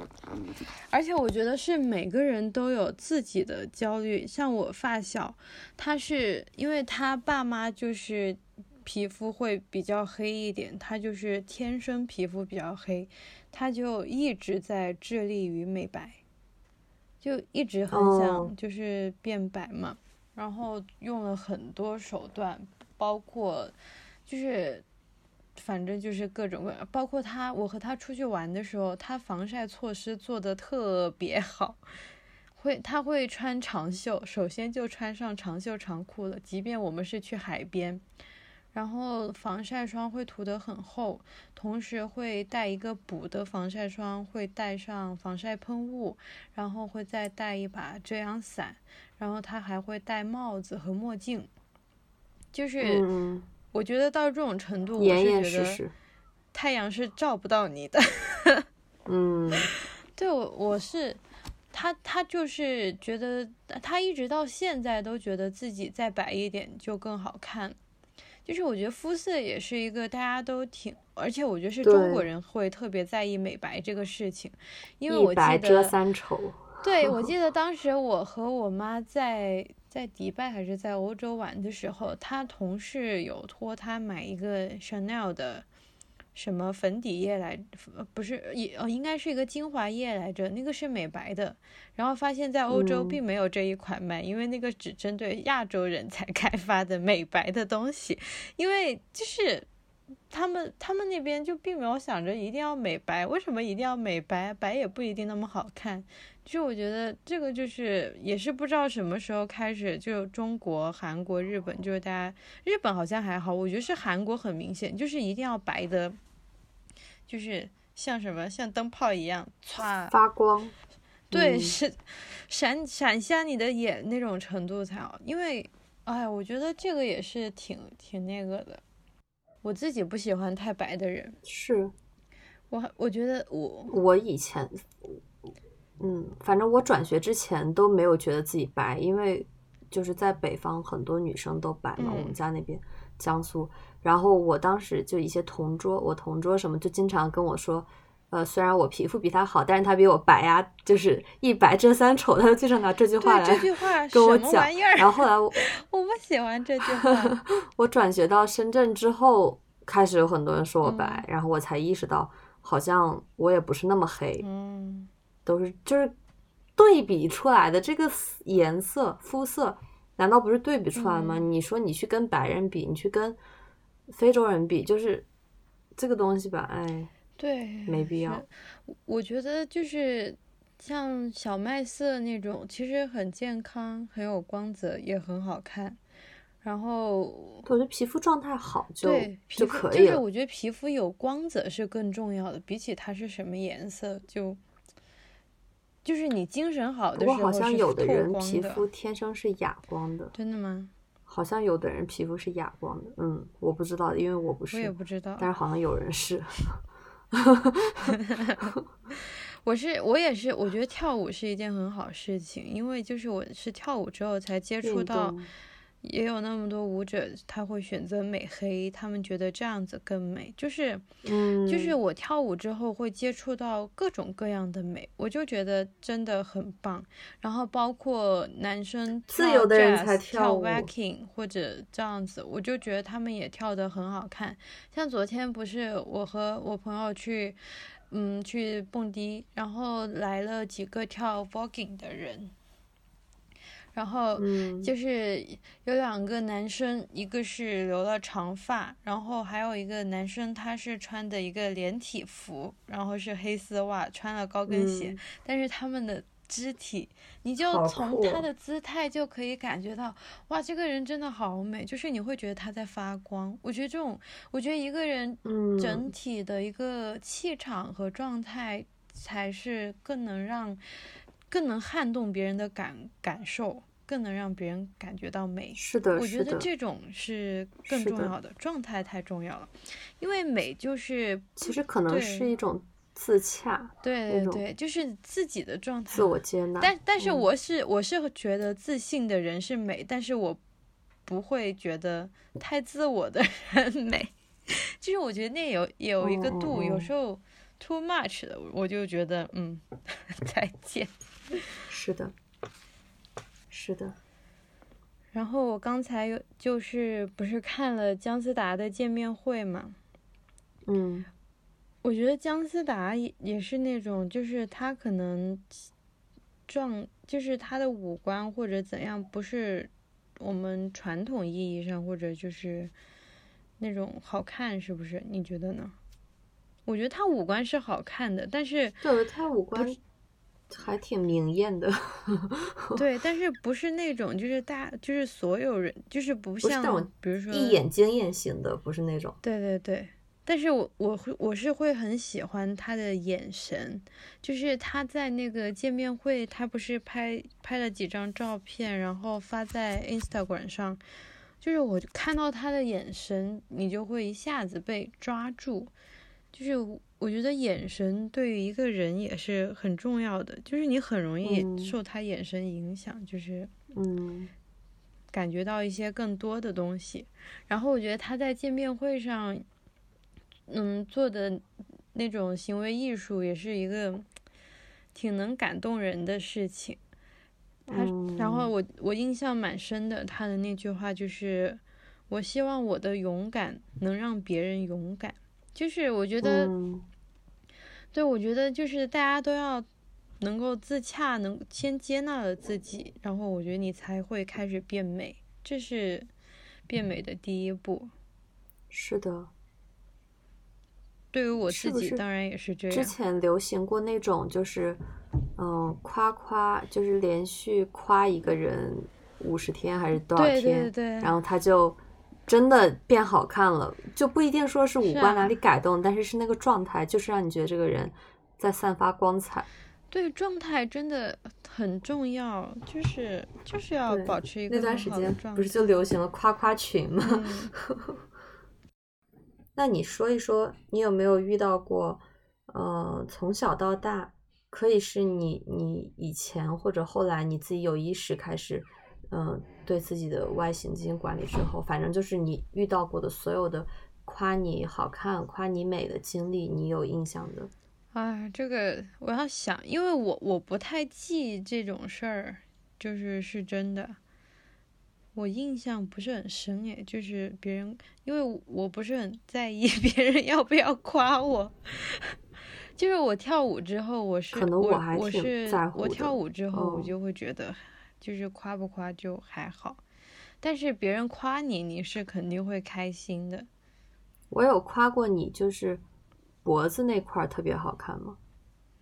Speaker 2: 而且我觉得是每个人都有自己的焦虑，像我发小，他是因为他爸妈就是皮肤会比较黑一点，他就是天生皮肤比较黑，他就一直在致力于美白，就一直很想就是变白嘛，然后用了很多手段，包括就是。反正就是各种各样，包括他，我和他出去玩的时候，他防晒措施做的特别好，会他会穿长袖，首先就穿上长袖长裤了，即便我们是去海边，然后防晒霜会涂得很厚，同时会带一个补的防晒霜，会带上防晒喷雾，然后会再带一把遮阳伞，然后他还会戴帽子和墨镜，就是。我觉得到这种程度，我是觉得太阳是照不到你的。
Speaker 1: 嗯，
Speaker 2: 对我我是他他就是觉得他一直到现在都觉得自己再白一点就更好看。就是我觉得肤色也是一个大家都挺，而且我觉得是中国人会特别在意美白这个事情，因为我记得
Speaker 1: 三丑。
Speaker 2: 对，我 记得当时我和我妈在在迪拜还是在欧洲玩的时候，他同事有托他买一个 Chanel 的。什么粉底液来？不是也哦，应该是一个精华液来着。那个是美白的，然后发现，在欧洲并没有这一款卖，因为那个只针对亚洲人才 开发的美白的东西。因为就是他们他们那边就并没有想着一定要美白，为什么一定要美白？白也不一定那么好看。就我觉得这个就是也是不知道什么时候开始，就中国、韩国、日本，就是大家日本好像还好，我觉得是韩国很明显，就是一定要白的。就是像什么像灯泡一样，唰
Speaker 1: 发光，
Speaker 2: 对，是闪闪瞎你的眼那种程度才好。因为，哎，我觉得这个也是挺挺那个的。我自己不喜欢太白的人，
Speaker 1: 是
Speaker 2: 我我觉得我
Speaker 1: 我以前，嗯，反正我转学之前都没有觉得自己白，因为就是在北方很多女生都白嘛，我们家那边江苏。然后我当时就一些同桌，我同桌什么就经常跟我说，呃，虽然我皮肤比他好，但是他比我白呀，就是一白遮三丑，他就经常拿这句话来 跟我讲。然后后来我
Speaker 2: 我不喜欢这句话。
Speaker 1: 我转学到深圳之后，开始有很多人说我白，然后我才意识到，好像我也不是那么黑，
Speaker 2: 嗯，
Speaker 1: 都是就是对比出来的这个颜色肤色，难道不是对比出来吗？你说你去跟白人比，你去跟。非洲人比就是这个东西吧，哎，
Speaker 2: 对，
Speaker 1: 没必要。
Speaker 2: 我觉得就是像小麦色那种，其实很健康，很有光泽，也很好看。然后
Speaker 1: 我觉得皮肤状态好就
Speaker 2: 就
Speaker 1: 可以了。
Speaker 2: 就是我觉得皮肤有光泽是更重要的，比起它是什么颜色，就就是你精神好的时候
Speaker 1: 好像有
Speaker 2: 的
Speaker 1: 人皮肤天生是哑光的，
Speaker 2: 真的吗？
Speaker 1: 好像有的人皮肤是哑光的，嗯，我不知道，因为我不是，
Speaker 2: 我也不知道，
Speaker 1: 但是好像有人是。
Speaker 2: 我是我也是，我觉得跳舞是一件很好事情，因为就是我是跳舞之后才接触到。也有那么多舞者，他会选择美黑，他们觉得这样子更美。就是，
Speaker 1: 嗯，
Speaker 2: 就是我跳舞之后会接触到各种各样的美，我就觉得真的很棒。然后包括男生
Speaker 1: 自由的人才
Speaker 2: 跳
Speaker 1: waking
Speaker 2: 或者这样子，我就觉得他们也跳得很好看。像昨天不是我和我朋友去，嗯，去蹦迪，然后来了几个跳 voguing 的人。然后就是有两个男生，一个是留了长发，然后还有一个男生他是穿的一个连体服，然后是黑丝袜，穿了高跟鞋，但是他们的肢体，你就从他的姿态就可以感觉到，哇，这个人真的好美，就是你会觉得他在发光。我觉得这种，我觉得一个人整体的一个气场和状态，才是更能让，更能撼动别人的感感受。更能让别人感觉到美，
Speaker 1: 是的，
Speaker 2: 我觉得这种是更重要的，状态太重要了，因为美就是
Speaker 1: 其实可能是一种自洽，
Speaker 2: 对对对，就是自己的状态，
Speaker 1: 自我接纳。
Speaker 2: 但但是我是我是觉得自信的人是美，但是我不会觉得太自我的人美，就是我觉得那有有一个度，有时候 too much 的，我就觉得嗯，再见。
Speaker 1: 是的。是的，
Speaker 2: 然后我刚才有就是不是看了姜思达的见面会嘛？
Speaker 1: 嗯，
Speaker 2: 我觉得姜思达也也是那种，就是他可能状，就是他的五官或者怎样，不是我们传统意义上或者就是那种好看，是不是？你觉得呢？我觉得他五官是好看的，但是
Speaker 1: 对他五官。还挺明艳的，
Speaker 2: 对，但是不是那种就是大就是所有人就是不像比如说
Speaker 1: 一眼惊艳型的，不是那种。
Speaker 2: 对对对，但是我我会我是会很喜欢他的眼神，就是他在那个见面会，他不是拍拍了几张照片，然后发在 Instagram 上，就是我看到他的眼神，你就会一下子被抓住，就是我觉得眼神对于一个人也是很重要的，就是你很容易
Speaker 1: 嗯
Speaker 2: 受他眼神影响，就是
Speaker 1: 嗯
Speaker 2: 感觉到一些更多的东西。然后我觉得他在见面会上，嗯，做的那种行为艺术也是一个挺能感动人的事情。他，然后
Speaker 1: 嗯
Speaker 2: 我我印象蛮深的，他的那句话就是：“我希望我的勇敢能让别人勇敢。”就是我觉得，
Speaker 1: 嗯
Speaker 2: 对我觉得就是大家都要能够自洽，能先接纳了自己，然后我觉得你才会开始变美，这是变美的第一步。
Speaker 1: 是的。
Speaker 2: 对于我自己，当然也是这样之。
Speaker 1: 前流行过那种，就是，嗯，夸夸，就是连续夸一个人五十天还是多少天，
Speaker 2: 对对对，
Speaker 1: 然后他就真的变好看了，就不一定说是五官哪里改动，但是是那个状态，就是让你觉得这个人在散发光彩。
Speaker 2: 对状态真的很重要，就是就是要保持一个那
Speaker 1: 段时间。不是就流行了夸夸群吗？
Speaker 2: 嗯
Speaker 1: 那你说一说，你有没有遇到过，呃，从小到大，可以是你你以前或者后来你自己有意识开始，嗯、对自己的外形进行管理之后，反正就是你遇到过的所有的夸你好看、夸你美的经历，你有印象的？
Speaker 2: 啊，这个我要想，因为我我不太记这种事儿，就是是真的，我印象不是很深诶，就是别人，因为我不是很在意 别人要不要夸我，就是我跳舞之后，我是
Speaker 1: 可能
Speaker 2: 我
Speaker 1: 我还挺
Speaker 2: 是
Speaker 1: 在乎的
Speaker 2: 我跳舞之后，我
Speaker 1: 嗯。
Speaker 2: 就会觉得，就是夸不夸就还好，但是别人夸你，你是肯定会开心的。
Speaker 1: 我有夸过你，就是脖子那块特别好看吗？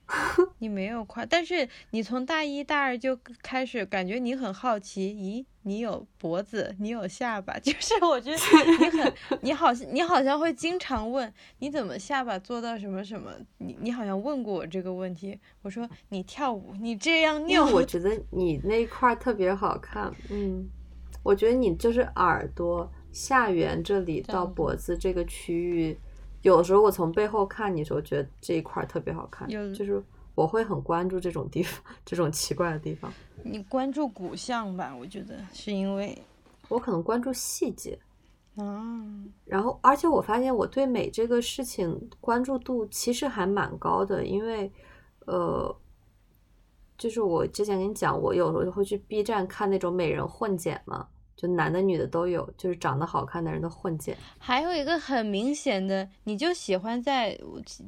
Speaker 2: 你没有夸，但是你从大一大二就开始感觉你很好奇，咦，你有脖子，你有下巴，就是我觉得你很，你好像你好像会经常问你怎么下巴做到什么什么，你你好像问过我这个问题，我说你跳舞你这样
Speaker 1: 因
Speaker 2: 扭，
Speaker 1: 我觉得你那一块特别好看，嗯，我觉得你就是耳朵下缘这里到脖子这个区域，有的时候我从背后看你的时候，觉得这一块特别好看，就是我会很关注这种地方，这种奇怪的地方，
Speaker 2: 你关注骨相吧，我觉得是因为
Speaker 1: 我可能关注细节。
Speaker 2: 啊，
Speaker 1: 然后，而且我发现我对美这个事情关注度其实还蛮高的，因为，呃，就是我之前跟你讲，我有时候会去 B 站看那种美人混剪嘛，就男的女的都有，就是长得好看的人都混剪。
Speaker 2: 还有一个很明显的，你就喜欢在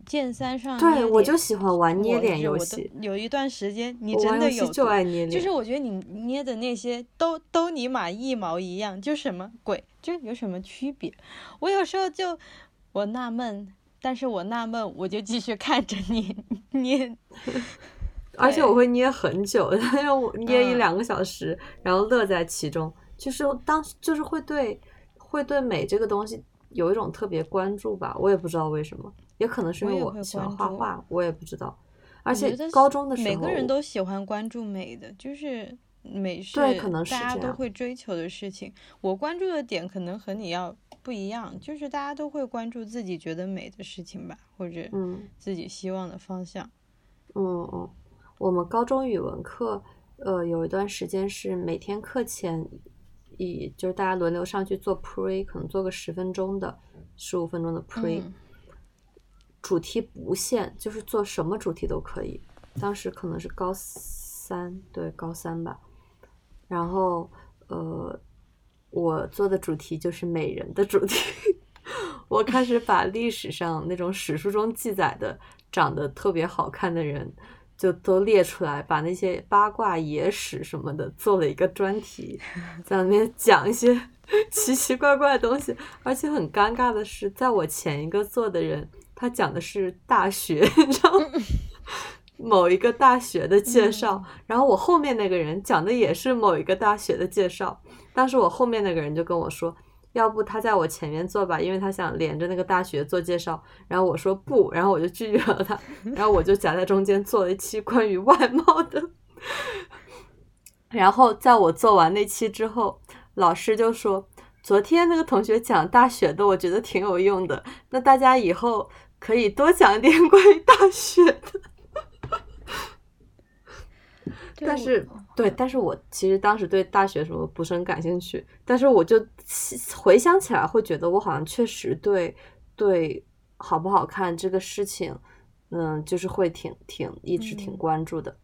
Speaker 2: 剑三上
Speaker 1: 对，我就喜欢玩捏脸游戏，
Speaker 2: 有一段时间，你真的有
Speaker 1: 就爱捏脸，
Speaker 2: 就是我觉得你捏的那些都都尼玛一毛一样，就什么鬼，就有什么区别？我有时候就我纳闷，但是我纳闷，我就继续看着你捏。
Speaker 1: 而且我会捏很久，因为我捏一
Speaker 2: 嗯
Speaker 1: 两个小时，然后乐在其中，就是当就是会对会对美这个东西有一种特别关注吧，我也不知道为什么，也可能是因为
Speaker 2: 我
Speaker 1: 喜欢画画，我也不知道。而且高中的时候，
Speaker 2: 每个人都喜欢关注美的，就是美是
Speaker 1: 对可能是
Speaker 2: 大家都会追求的事情。我关注的点可能和你要不一样，就是大家都会关注自己觉得美的事情吧，或者
Speaker 1: 嗯
Speaker 2: 自己希望的方向。
Speaker 1: 嗯嗯，我们高中语文课，呃，有一段时间是每天课前，以就是大家轮流上去做 pre，可能做个十分钟的、十五分钟的 pre，、
Speaker 2: 嗯
Speaker 1: 主题不限，就是做什么主题都可以。当时可能是高三，对，高三吧。然后，呃，我做的主题就是美人的主题。我开始把历史上那种史书中记载的长得特别好看的人，就都列出来，把那些八卦野史什么的做了一个专题，在里面讲一些 奇奇怪怪的东西。而且很尴尬的是，在我前一个做的人，他讲的是大学，你知道吗？某一个大学的介绍，然后我后面那个人讲的也是某一个大学的介绍。当时我后面那个人就跟我说，要不他在我前面做吧，因为他想连着那个大学做介绍。然后我说不，然后我就拒绝了他，然后我就夹在中间做了一期关于外贸的。然后在我做完那期之后，老师就说。昨天那个同学讲大学的，我觉得挺有用的。那大家以后可以多讲点 关于大学的。但是，对，但是我其实当时对大学什么不是很感兴趣，但是我就回想起来，会觉得我好像确实对对好不好看这个事情，嗯，就是会挺挺一直挺关注的。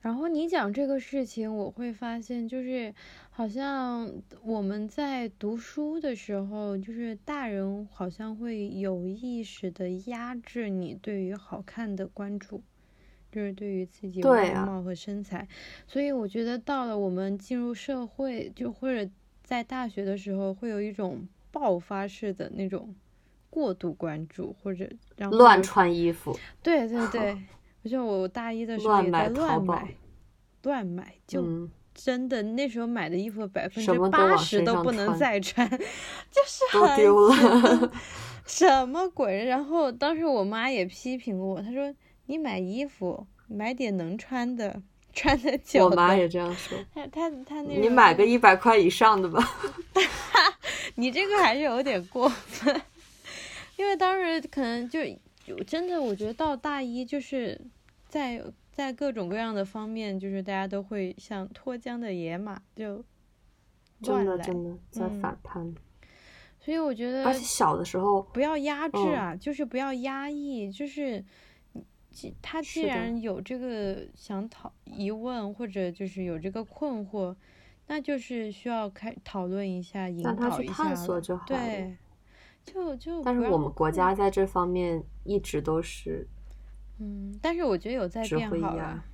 Speaker 2: 然后你讲这个事情，我会发现，就是好像我们在读书的时候，就是大人好像会有意识的压制你对于好看的关注。就是对于自己外貌和身材，所以我觉得到了我们进入社会，就或者在大学的时候，会有一种爆发式的那种过度关注，或者让
Speaker 1: 乱穿衣服。
Speaker 2: 对对对，我就我大一的时候也在乱买，乱买就真的那时候买的衣服百分之八十都不能再穿，就是
Speaker 1: 很丢了，
Speaker 2: 什么鬼？然后当时我妈也批评我，她说。你买衣服，买点能穿的，穿的久。
Speaker 1: 我妈也这样说。
Speaker 2: 她她她那。
Speaker 1: 你买个一百块以上的吧。
Speaker 2: 你这个还是有点过分，因为当时可能就真的，我觉得到大一就是在在各种各样的方面，就是大家都会像脱缰的野马，就
Speaker 1: 真的真的在反叛。
Speaker 2: 所以我觉得，
Speaker 1: 而且小的时候
Speaker 2: 不要压制啊，就是不要压抑，就是。他既然有这个想讨疑问，或者就是有这个困惑，那就是需要开讨论一下，引导一下，
Speaker 1: 探索就好
Speaker 2: 对，就就。
Speaker 1: 但是我们国家在这方面一直都是，
Speaker 2: 嗯，但是我觉得有在变好了，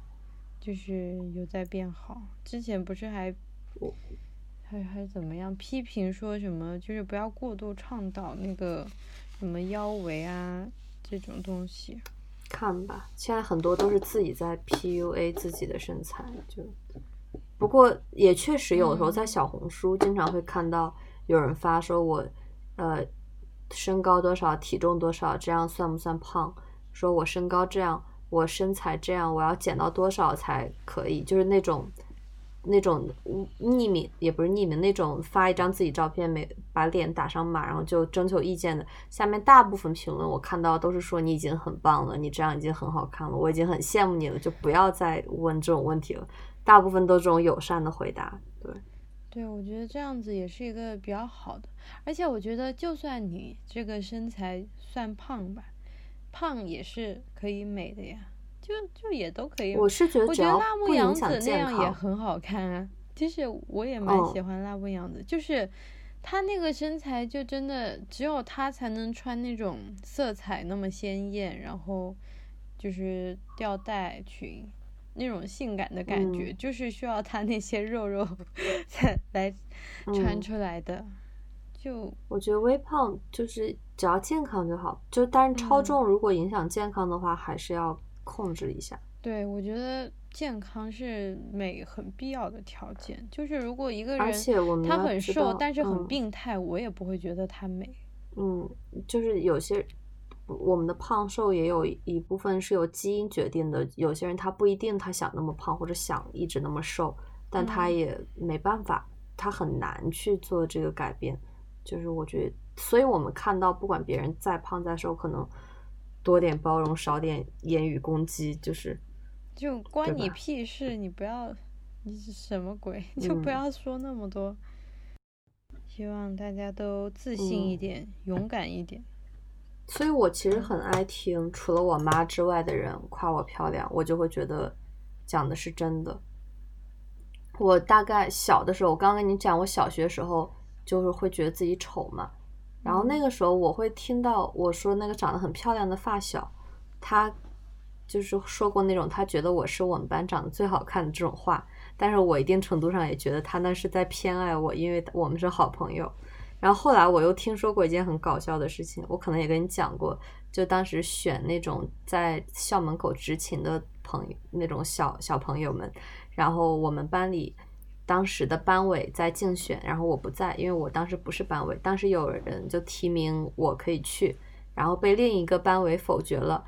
Speaker 2: 就是有在变好。之前不是还还还怎么样批评说什么，就是不要过度倡导那个什么腰围啊这种东西。
Speaker 1: 看吧，现在很多都是自己在 PUA 自己的身材，就不过也确实有时候在小红书经常会看到有人发说我呃身高多少，体重多少，这样算不算胖？说我身高这样，我身材这样，我要减到多少才可以？就是那种。那种匿名也不是匿名，那种发一张自己照片，没把脸打上码，然后就征求意见的。下面大部分评论我看到都是说你已经很棒了，你这样已经很好看了，我已经很羡慕你了，就不要再问这种问题了。大部分都是这种友善的回答，对，
Speaker 2: 对，我觉得这样子也是一个比较好的。而且我觉得，就算你这个身材算胖吧，胖也是可以美的呀。就就也都可以，
Speaker 1: 我是觉得，
Speaker 2: 我觉得辣目洋子那样也很好看啊。其实我也蛮喜欢辣目洋子，就是她那个身材，就真的只有她才能穿那种色彩那么鲜艳，然后就是吊带裙那种性感的感觉，就是需要她那些肉肉 才来穿出来的。就
Speaker 1: 我觉得微胖就是只要健康就好，就但是超重如果影响健康的话，还是要。控制一下，
Speaker 2: 对我觉得健康是美很必要的条件。就是如果一个人他很瘦，但是很病态，我也不会觉得他美。
Speaker 1: 嗯，就是有些我们的胖瘦也有一部分是由基因决定的。有些人他不一定他想那么胖，或者想一直那么瘦，但他也没办法，他很难去做这个改变。就是我觉得，所以我们看到不管别人再胖再瘦，可能。多点包容，少点言语攻击，就是，
Speaker 2: 就关你屁事！你不要，你是什么鬼？就不要说那么多。希望大家都自信一点，勇敢一点。
Speaker 1: 所以我其实很爱听，除了我妈之外的人夸我漂亮，我就会觉得讲的是真的。我大概小的时候，我刚跟你讲，我小学时候就是会觉得自己丑嘛。然后那个时候，我会听到我说那个长得很漂亮的发小，他就是说过那种他觉得我是我们班长得最好看的这种话。但是我一定程度上也觉得他那是在偏爱我，因为我们是好朋友。然后后来我又听说过一件很搞笑的事情，我可能也跟你讲过，就当时选那种在校门口执勤的朋友，那种小小朋友们，然后我们班里。当时的班委在竞选，然后我不在，因为我当时不是班委。当时有人就提名我可以去，然后被另一个班委否决了。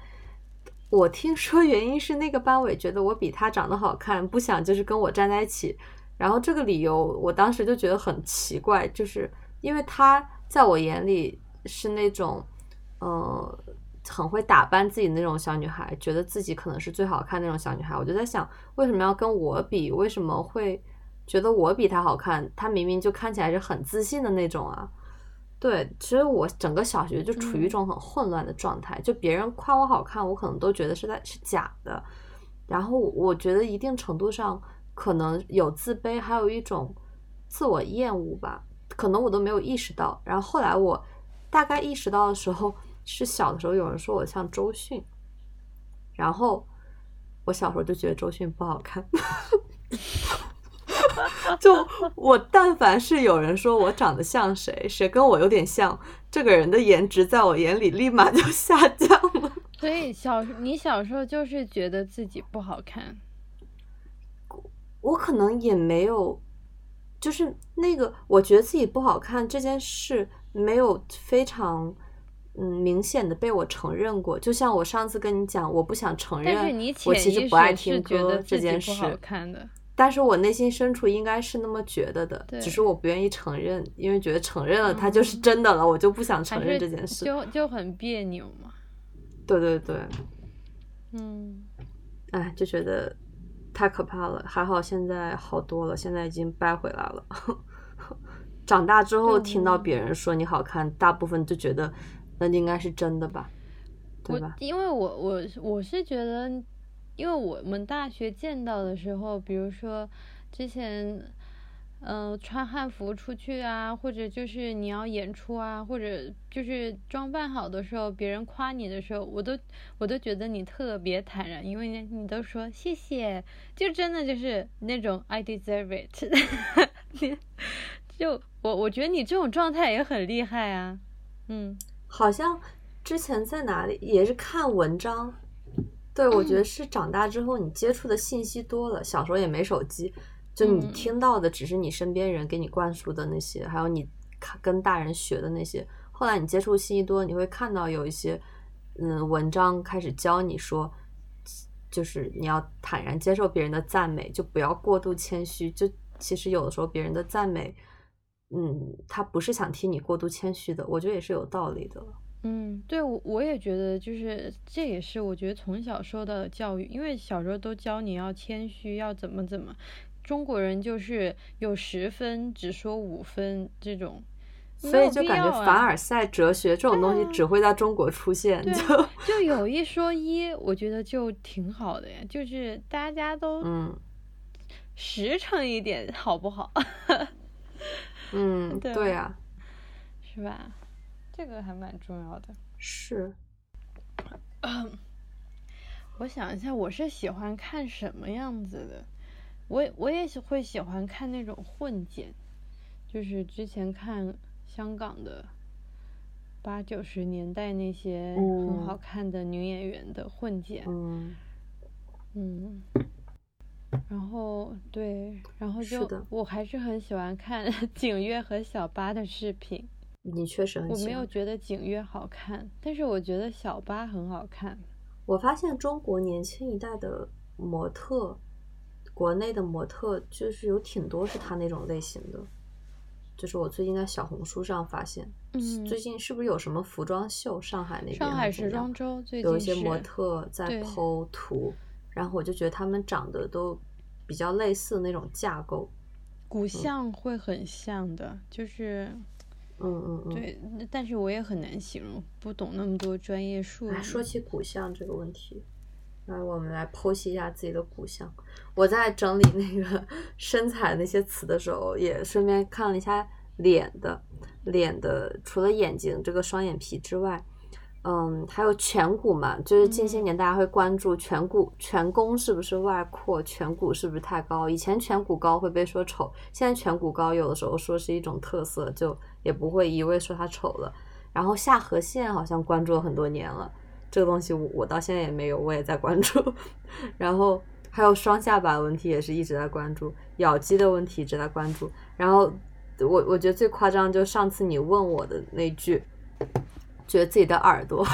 Speaker 1: 我听说原因是那个班委觉得我比他长得好看，不想就是跟我站在一起。然后这个理由我当时就觉得很奇怪，就是因为他在我眼里是那种，呃，很会打扮自己那种小女孩，觉得自己可能是最好看那种小女孩。我就在想，为什么要跟我比？为什么会觉得我比他好看？他明明就看起来是很自信的那种啊。对，其实我整个小学就处于一种很混乱的状态，就别人夸我好看，我可能都觉得是在是假的。然后我觉得一定程度上可能有自卑，还有一种自我厌恶吧，可能我都没有意识到。然后后来我大概意识到的时候，是小的时候有人说我像周迅，然后我小时候就觉得周迅不好看。就我，但凡是有人说我长得像谁，谁跟我有点像，这个人的颜值在我眼里立马就下降了。
Speaker 2: 所以小你小时候就是觉得自己不好看，
Speaker 1: 我可能也没有，就是那个我觉得自己不好看这件事没有非常嗯明显的被我承认过。就像我上次跟你讲，我不想承认，我其实不爱听歌这件事。但是我内心深处应该是那么觉得的，只是我不愿意承认，因为觉得承认了它就是真的了，我就不想承认这件事，
Speaker 2: 就就很别扭嘛。
Speaker 1: 对对对，
Speaker 2: 嗯，
Speaker 1: 哎，就觉得太可怕了。还好现在好多了，现在已经掰回来了。长大之后听到别人说你好看，大部分就觉得那应该是真的吧，对吧？
Speaker 2: 因为我我我是觉得。因为我们大学见到的时候，比如说之前，嗯，穿汉服出去啊，或者就是你要演出啊，或者就是装扮好的时候，别人夸你的时候，我都我都觉得你特别坦然，因为你都说谢谢，就真的就是那种 I deserve it，就我我觉得你这种状态也很厉害啊，嗯，
Speaker 1: 好像之前在哪里也是看文章。对，我觉得是长大之后你接触的信息多了，小时候也没手机，就你听到的只是你身边人给你灌输的那些，还有你看跟大人学的那些。后来你接触信息多，你会看到有一些嗯文章开始教你说，就是你要坦然接受别人的赞美，就不要过度谦虚。就其实有的时候别人的赞美，嗯，他不是想听你过度谦虚的，我觉得也是有道理的。
Speaker 2: 嗯，对，我我也觉得，就是这也是我觉得从小受到的教育，因为小时候都教你要谦虚，要怎么怎么，中国人就是有十分只说五分这种，
Speaker 1: 所以就感觉凡尔赛哲学这种东西只会在中国出现，就
Speaker 2: 就有一说一，我觉得就挺好的呀，就是大家都
Speaker 1: 嗯。
Speaker 2: 实诚一点，好不好？
Speaker 1: 嗯，对呀，
Speaker 2: 是吧？这个还蛮重要的，
Speaker 1: 是。
Speaker 2: 我想一下，我是喜欢看什么样子的？我我也会喜欢看那种混剪，就是之前看香港的八九十年代那些很好看的女演员的混剪，
Speaker 1: 嗯，
Speaker 2: 嗯，然后对，然后就我还是很喜欢看 景月和小八的视频。
Speaker 1: 你确实很，
Speaker 2: 我没有觉得景月好看，但是我觉得小八很好看。
Speaker 1: 我发现中国年轻一代的模特，国内的模特就是有挺多是他那种类型的。就是我最近在小红书上发现，最近是不是有什么服装秀？上海那边
Speaker 2: 上海时装周
Speaker 1: 有一些模特在剖图，然后我就觉得他们长得都比较类似那种架构，
Speaker 2: 骨相会很像的，就是。
Speaker 1: 嗯嗯嗯，
Speaker 2: 对，但是我也很难形容，不懂那么多专业术语。
Speaker 1: 说起骨相这个问题，来，我们来剖析一下自己的骨相。我在整理那个 身材那些词的时候，也顺便看了一下脸的，脸的除了眼睛这个双眼皮之外。嗯，还有颧骨嘛，就是近些年大家会关注颧骨、颧弓是不是外扩，颧骨是不是太高？以前颧骨高会被说丑，现在颧骨高有的时候说是一种特色，就也不会一味说它丑了。然后下颌线好像关注了很多年了，这个东西我我到现在也没有，我也在关注。然后还有双下巴的问题也是一直在关注，咬肌的问题一直在关注。然后我我觉得最夸张就上次你问我的那句。觉得自己的耳朵，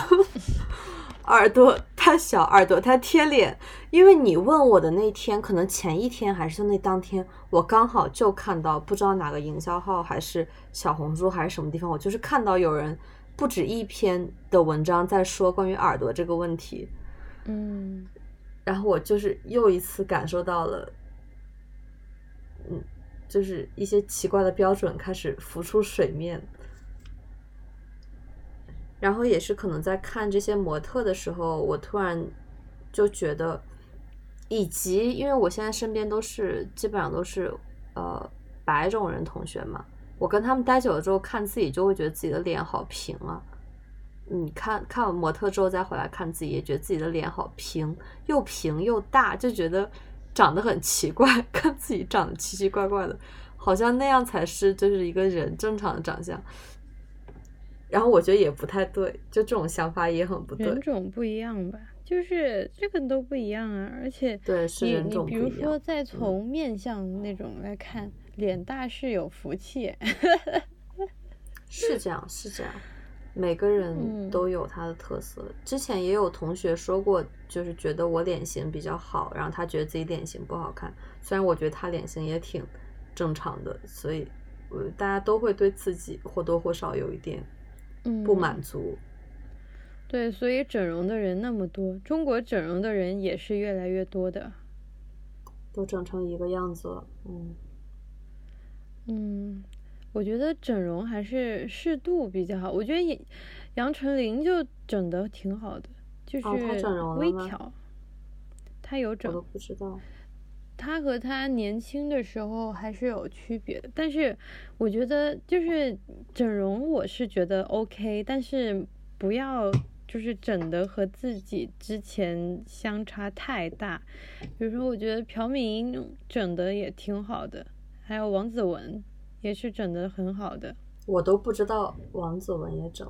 Speaker 1: 耳朵太小，耳朵太贴脸。因为你问我的那天，可能前一天还是就那当天，我刚好就看到，不知道哪个营销号还是小红书还是什么地方，我就是看到有人不止一篇的文章在说关于耳朵这个问题，
Speaker 2: 嗯
Speaker 1: 然后我就是又一次感受到了，嗯，就是一些奇怪的标准开始浮出水面。然后也是可能在看这些模特的时候，我突然就觉得，以及因为我现在身边都是基本上都是呃白种人同学嘛，我跟他们待久了之后，看自己就会觉得自己的脸好平啊。你看看完模特之后再回来看自己，也觉得自己的脸好平，又平又大，就觉得长得很奇怪，看自己长得奇奇怪怪的，好像那样才是就是一个人正常的长相。然后我觉得也不太对，就这种想法也很不对。
Speaker 2: 人种不一样吧，就是这个都不一样啊。而且
Speaker 1: 对，是
Speaker 2: 你
Speaker 1: 人种
Speaker 2: 你比如
Speaker 1: 不一样。
Speaker 2: 说再从面相那种来看，脸大是有福气。
Speaker 1: 是这样，是这样，每个人
Speaker 2: 嗯
Speaker 1: 都有他的特色。之前也有同学说过，就是觉得我脸型比较好，然后他觉得自己脸型不好看。虽然我觉得他脸型也挺正常的，所以呃，大家都会对自己或多或少有一点
Speaker 2: 嗯，
Speaker 1: 不满足。
Speaker 2: 对，所以整容的人那么多，中国整容的人也是越来越多的。
Speaker 1: 都整成一个样子了，嗯，
Speaker 2: 嗯，我觉得整容还是适度比较好。我觉得也杨丞琳就整的挺好的，就是微调，她有
Speaker 1: 我都
Speaker 2: 整。
Speaker 1: 不知道。
Speaker 2: 她和他年轻的时候还是有区别的，但是我觉得就是整容，我是觉得 OK，但是不要就是整的和自己之前相差太大。比如说，我觉得朴敏英整的也挺好的，还有王子文也是整的很好的。
Speaker 1: 我都不知道王子文也整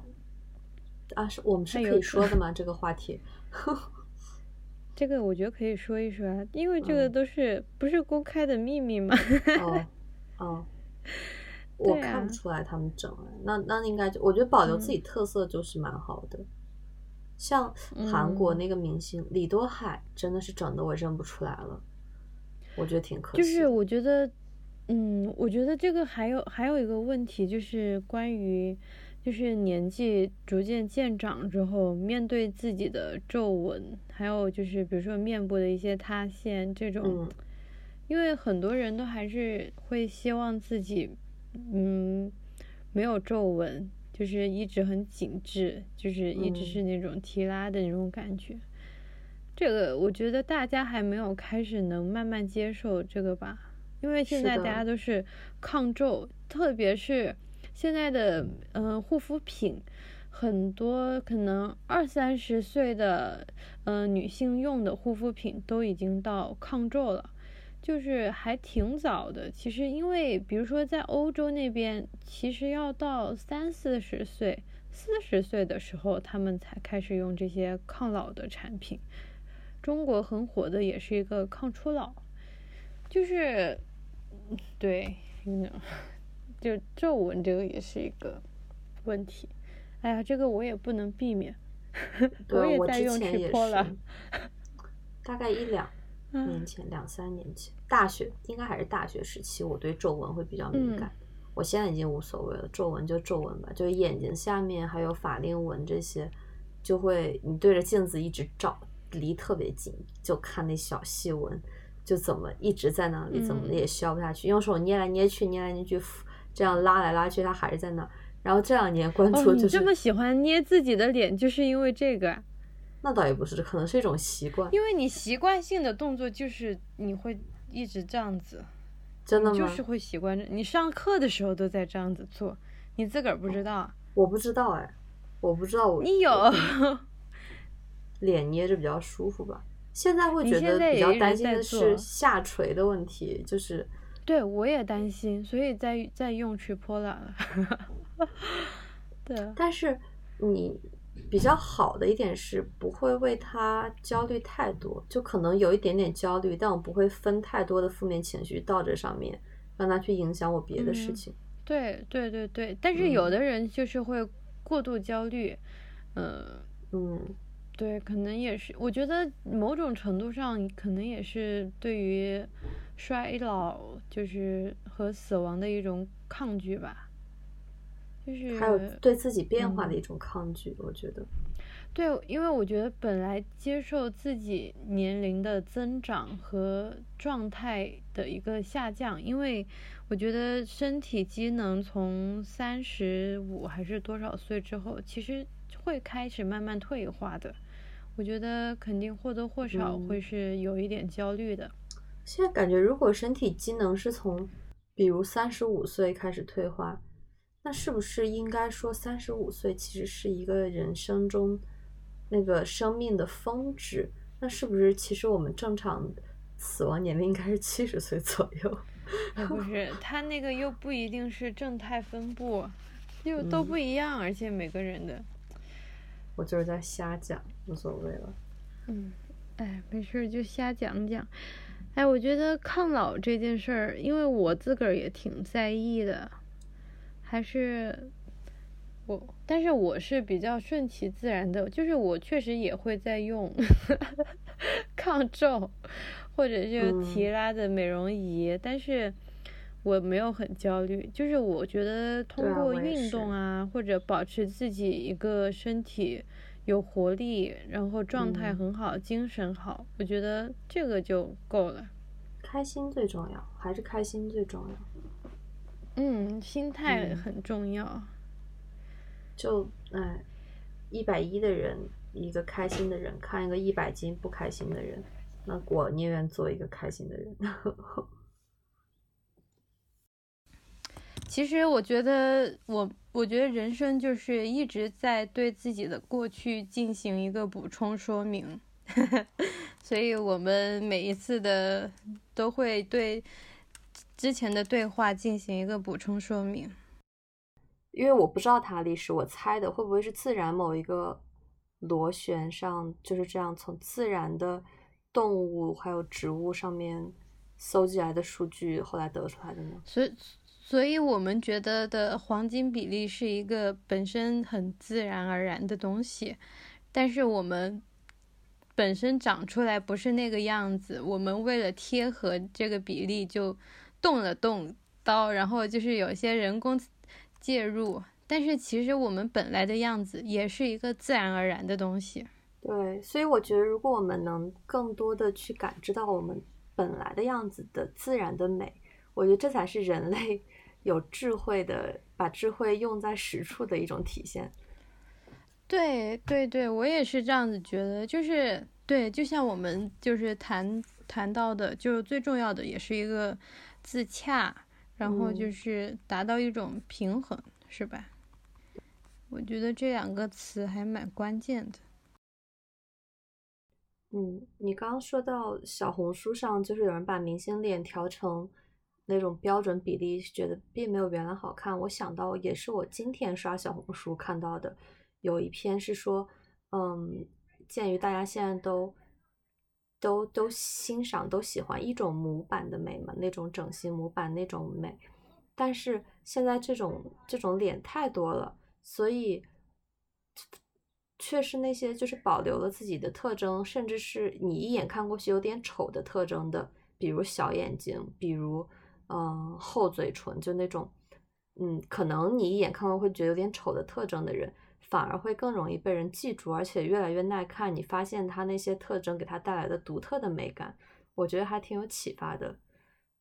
Speaker 1: 啊，是我们是可以说的吗？这个话题？
Speaker 2: 这个我觉得可以说一说啊，因为这个
Speaker 1: 嗯
Speaker 2: 都是、不是公开的秘密嘛。
Speaker 1: 哦，哦，我看不出来他们整哎，那那应该就我觉得保留自
Speaker 2: 嗯
Speaker 1: 己特色就是蛮好的。像韩国
Speaker 2: 嗯
Speaker 1: 那个明星李多海，真的是整的我认不出来了，我觉得挺可惜
Speaker 2: 就是。我觉得，嗯，我觉得这个还有还有一个问题，就是关于，就是年纪逐渐渐长之后，面对自己的皱纹，还有就是比如说面部的一些塌陷这种，
Speaker 1: 嗯
Speaker 2: 因为很多人都还是会希望自己，嗯，没有皱纹，就是一直很紧致，就是一直
Speaker 1: 嗯
Speaker 2: 是那种提拉的那种感觉。这个我觉得大家还没有开始能慢慢接受这个吧，因为现在大家都是抗皱，特别是现在的嗯、护肤品，很多可能二三十岁的嗯、女性用的护肤品都已经到抗皱了。就是还挺早的，其实因为比如说在欧洲那边，其实要到三四十岁、四十岁的时候，他们才开始用这些抗老的产品。中国很火的也是一个抗初老，就是对，就皱纹这个也是一个问题。哎呀，这个我也不能避免，
Speaker 1: 对，
Speaker 2: 也
Speaker 1: 我之
Speaker 2: 在用
Speaker 1: 前也是，大概一两
Speaker 2: 嗯
Speaker 1: 年前、两三年前，大学应该还是大学时期，我对皱纹会比较敏
Speaker 2: 嗯
Speaker 1: 感。我现在已经无所谓了，皱纹就皱纹吧，就是眼睛下面还有法令纹这些，就会你对着镜子一直照，离特别近，就看那小细纹，就怎么一直在那里，怎么
Speaker 2: 嗯
Speaker 1: 也消不下去，用手捏来捏去，捏来捏去，这样拉来拉去，它还是在那儿。然后这两年关注
Speaker 2: 哦，
Speaker 1: 就是，
Speaker 2: 你这么喜欢捏自己的脸，就是因为这个啊？
Speaker 1: 那倒也不是，可能是一种习惯。
Speaker 2: 因为你习惯性的动作就是你会一直这样子，
Speaker 1: 真的吗？
Speaker 2: 就是会习惯着。你上课的时候都在这样子做，你自个儿不知道啊？
Speaker 1: 我不知道哎，我不知道我
Speaker 2: 你有
Speaker 1: 脸捏着比较舒服吧。现在会
Speaker 2: 你
Speaker 1: 觉得比较担心的是下垂的问题，就是
Speaker 2: 对我也担心，所以在在用 Chipola 了。对，
Speaker 1: 但是你比较好的一点是不会为他焦虑太多，就可能有一点点焦虑，但我不会分太多的负面情绪到这上面，让他去影响我别的事
Speaker 2: 嗯
Speaker 1: 情。
Speaker 2: 对对对对，但是有
Speaker 1: 嗯
Speaker 2: 的人就是会过度焦虑，嗯、
Speaker 1: 嗯，
Speaker 2: 对，可能也是，我觉得某种程度上可能也是对于衰老就是和死亡的一种抗拒吧。就是
Speaker 1: 还有对自己变化的一种抗拒，我觉得。
Speaker 2: 对，因为我觉得本来接受自己年龄的增长和状态的一个下降，因为我觉得身体机能从三十五还是多少岁之后，其实会开始慢慢退化的。我觉得肯定或多或少会是有一点焦虑的。
Speaker 1: 现在感觉，如果身体机能是从，比如三十五岁开始退化，那是不是应该说三十五岁其实是一个人生中？那个生命的峰值，那是不是其实我们正常死亡年龄应该是七十岁左右？
Speaker 2: 不 是，他那个又不一定是正态分布，又都不一样，而且每个人的。
Speaker 1: 我就是在瞎讲，无所谓了。
Speaker 2: 嗯，哎，没事就瞎讲讲。哎，我觉得抗老这件事儿，因为我自个儿也挺在意的，还是。我，但是我是比较顺其自然的，就是我确实也会在用 抗皱或者是提拉的美容仪，但是我没有很焦虑。就是我觉得通过运动啊，或者保持自己一个身体有活力，然后状态很好，精神好，我觉得这个就够了。
Speaker 1: 开心最重要，还是开心最重要。
Speaker 2: 嗯，心态很重要。
Speaker 1: 就哎，一百一的人，一个开心的人，看一个一百斤不开心的人，那我宁愿做一个开心的人。
Speaker 2: 其实我觉得，我我觉得人生就是一直在对自己的过去进行一个补充说明，所以我们每一次的都会对之前的对话进行一个补充说明。
Speaker 1: 因为我不知道它历史，我猜的会不会是自然某一个螺旋上就是这样从自然的动物还有植物上面搜集来的数据后来得出来的呢？
Speaker 2: 所以，所以我们觉得的黄金比例是一个本身很自然而然的东西，但是我们本身长出来不是那个样子，我们为了贴合这个比例就动了动刀，然后就是有些人工。介入，但是其实我们本来的样子也是一个自然而然的东西。
Speaker 1: 对，所以我觉得，如果我们能更多的去感知到我们本来的样子的自然的美，我觉得这才是人类有智慧的，把智慧用在实处的一种体现。
Speaker 2: 对对对，我也是这样子觉得，就是对，就像我们就是谈谈到的，就是最重要的，也是一个自洽。然后就是达到一种平衡，是吧？我觉得这两个词还蛮关键的。
Speaker 1: 嗯，你刚刚说到小红书上，就是有人把明星脸调成那种标准比例，觉得并没有原来好看。我想到也是我今天刷小红书看到的，有一篇是说，嗯，鉴于大家现在都。都都欣赏都喜欢一种模板的美嘛，那种整形模板那种美，但是现在这种这种脸太多了，所以却是那些就是保留了自己的特征，甚至是你一眼看过去有点丑的特征的，比如小眼睛，比如嗯厚嘴唇，就那种嗯可能你一眼看过会觉得有点丑的特征的人。反而会更容易被人记住，而且越来越耐看。你发现他那些特征给他带来的独特的美感，我觉得还挺有启发的。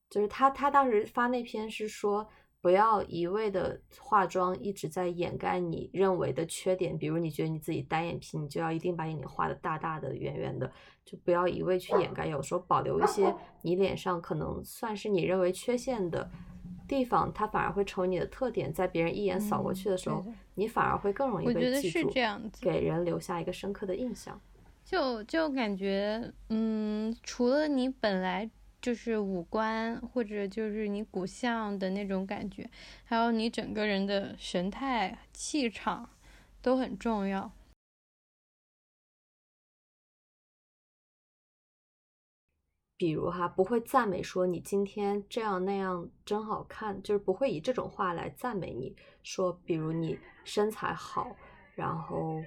Speaker 1: 就是他，他当时发那篇是说，不要一味的化妆一直在掩盖你认为的缺点，比如你觉得你自己单眼皮，你就要一定把眼睛画的大大的、圆圆的，就不要一味去掩盖。有时候保留一些你脸上可能算是你认为缺陷的。地方，它反而会成为你的特点，在别人一眼扫过去的时候，你反而会更容易被记住，给人留下一个深刻的印象。
Speaker 2: 就就感觉，嗯，除了你本来就是五官或者就是你骨相的那种感觉，还有你整个人的神态、气场都很重要。
Speaker 1: 比如哈，不会赞美说你今天这样那样真好看，就是不会以这种话来赞美你。说，比如你身材好，然后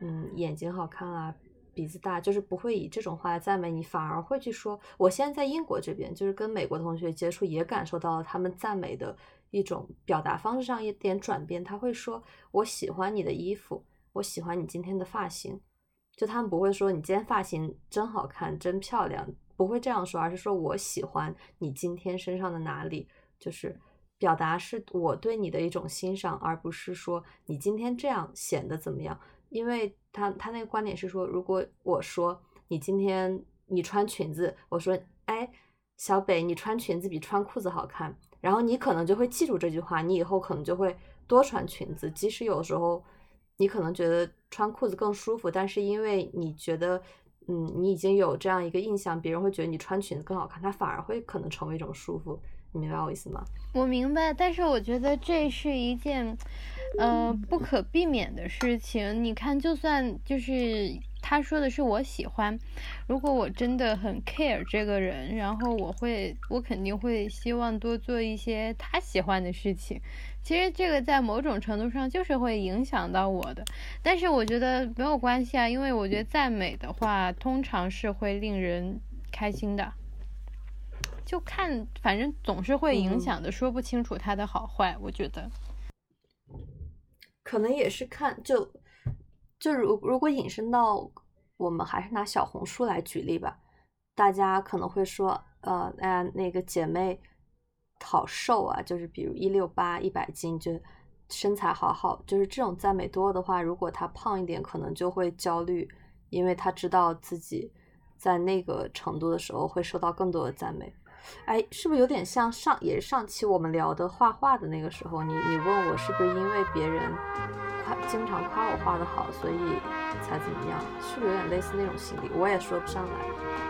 Speaker 1: 嗯眼睛好看啊，鼻子大，就是不会以这种话来赞美你，反而会去说。我现在在英国这边，就是跟美国同学接触，也感受到了他们赞美的一种表达方式上一点转变，他会说我喜欢你的衣服，我喜欢你今天的发型，就他们不会说你今天发型真好看，真漂亮，不会这样说，而是说我喜欢你今天身上的哪里，就是表达是我对你的一种欣赏，而不是说你今天这样显得怎么样，因为他他那个观点是说，如果我说你今天你穿裙子，我说哎。小北，你穿裙子比穿裤子好看，然后你可能就会记住这句话，你以后可能就会多穿裙子。即使有时候你可能觉得穿裤子更舒服，但是因为你觉得，嗯，你已经有这样一个印象，别人会觉得你穿裙子更好看，它反而会可能成为一种束缚。你明白我意思吗？
Speaker 2: 我明白，但是我觉得这是一件，呃，不可避免的事情。你看，就算就是。他说的是我喜欢，如果我真的很 care 这个人，然后我会，我肯定会希望多做一些他喜欢的事情。其实这个在某种程度上就是会影响到我的，但是我觉得没有关系啊，因为我觉得赞美的话通常是会令人开心的。就看，反正总是会影响的，说不清楚他的好坏。我觉得，
Speaker 1: 可能也是看就。就如如果引申到我们还是拿小红书来举例吧，大家可能会说，呃，哎，那个姐妹好瘦啊，就是比如一六八一百斤，就身材好好，就是这种赞美多的话，如果她胖一点，可能就会焦虑，因为她知道自己在那个程度的时候会受到更多的赞美。哎，是不是有点像上也是上期我们聊的画画的那个时候，你你问我是不是因为别人夸。经常夸我画的好，所以才怎么样？是不是有点类似那种心理？我也说不上来。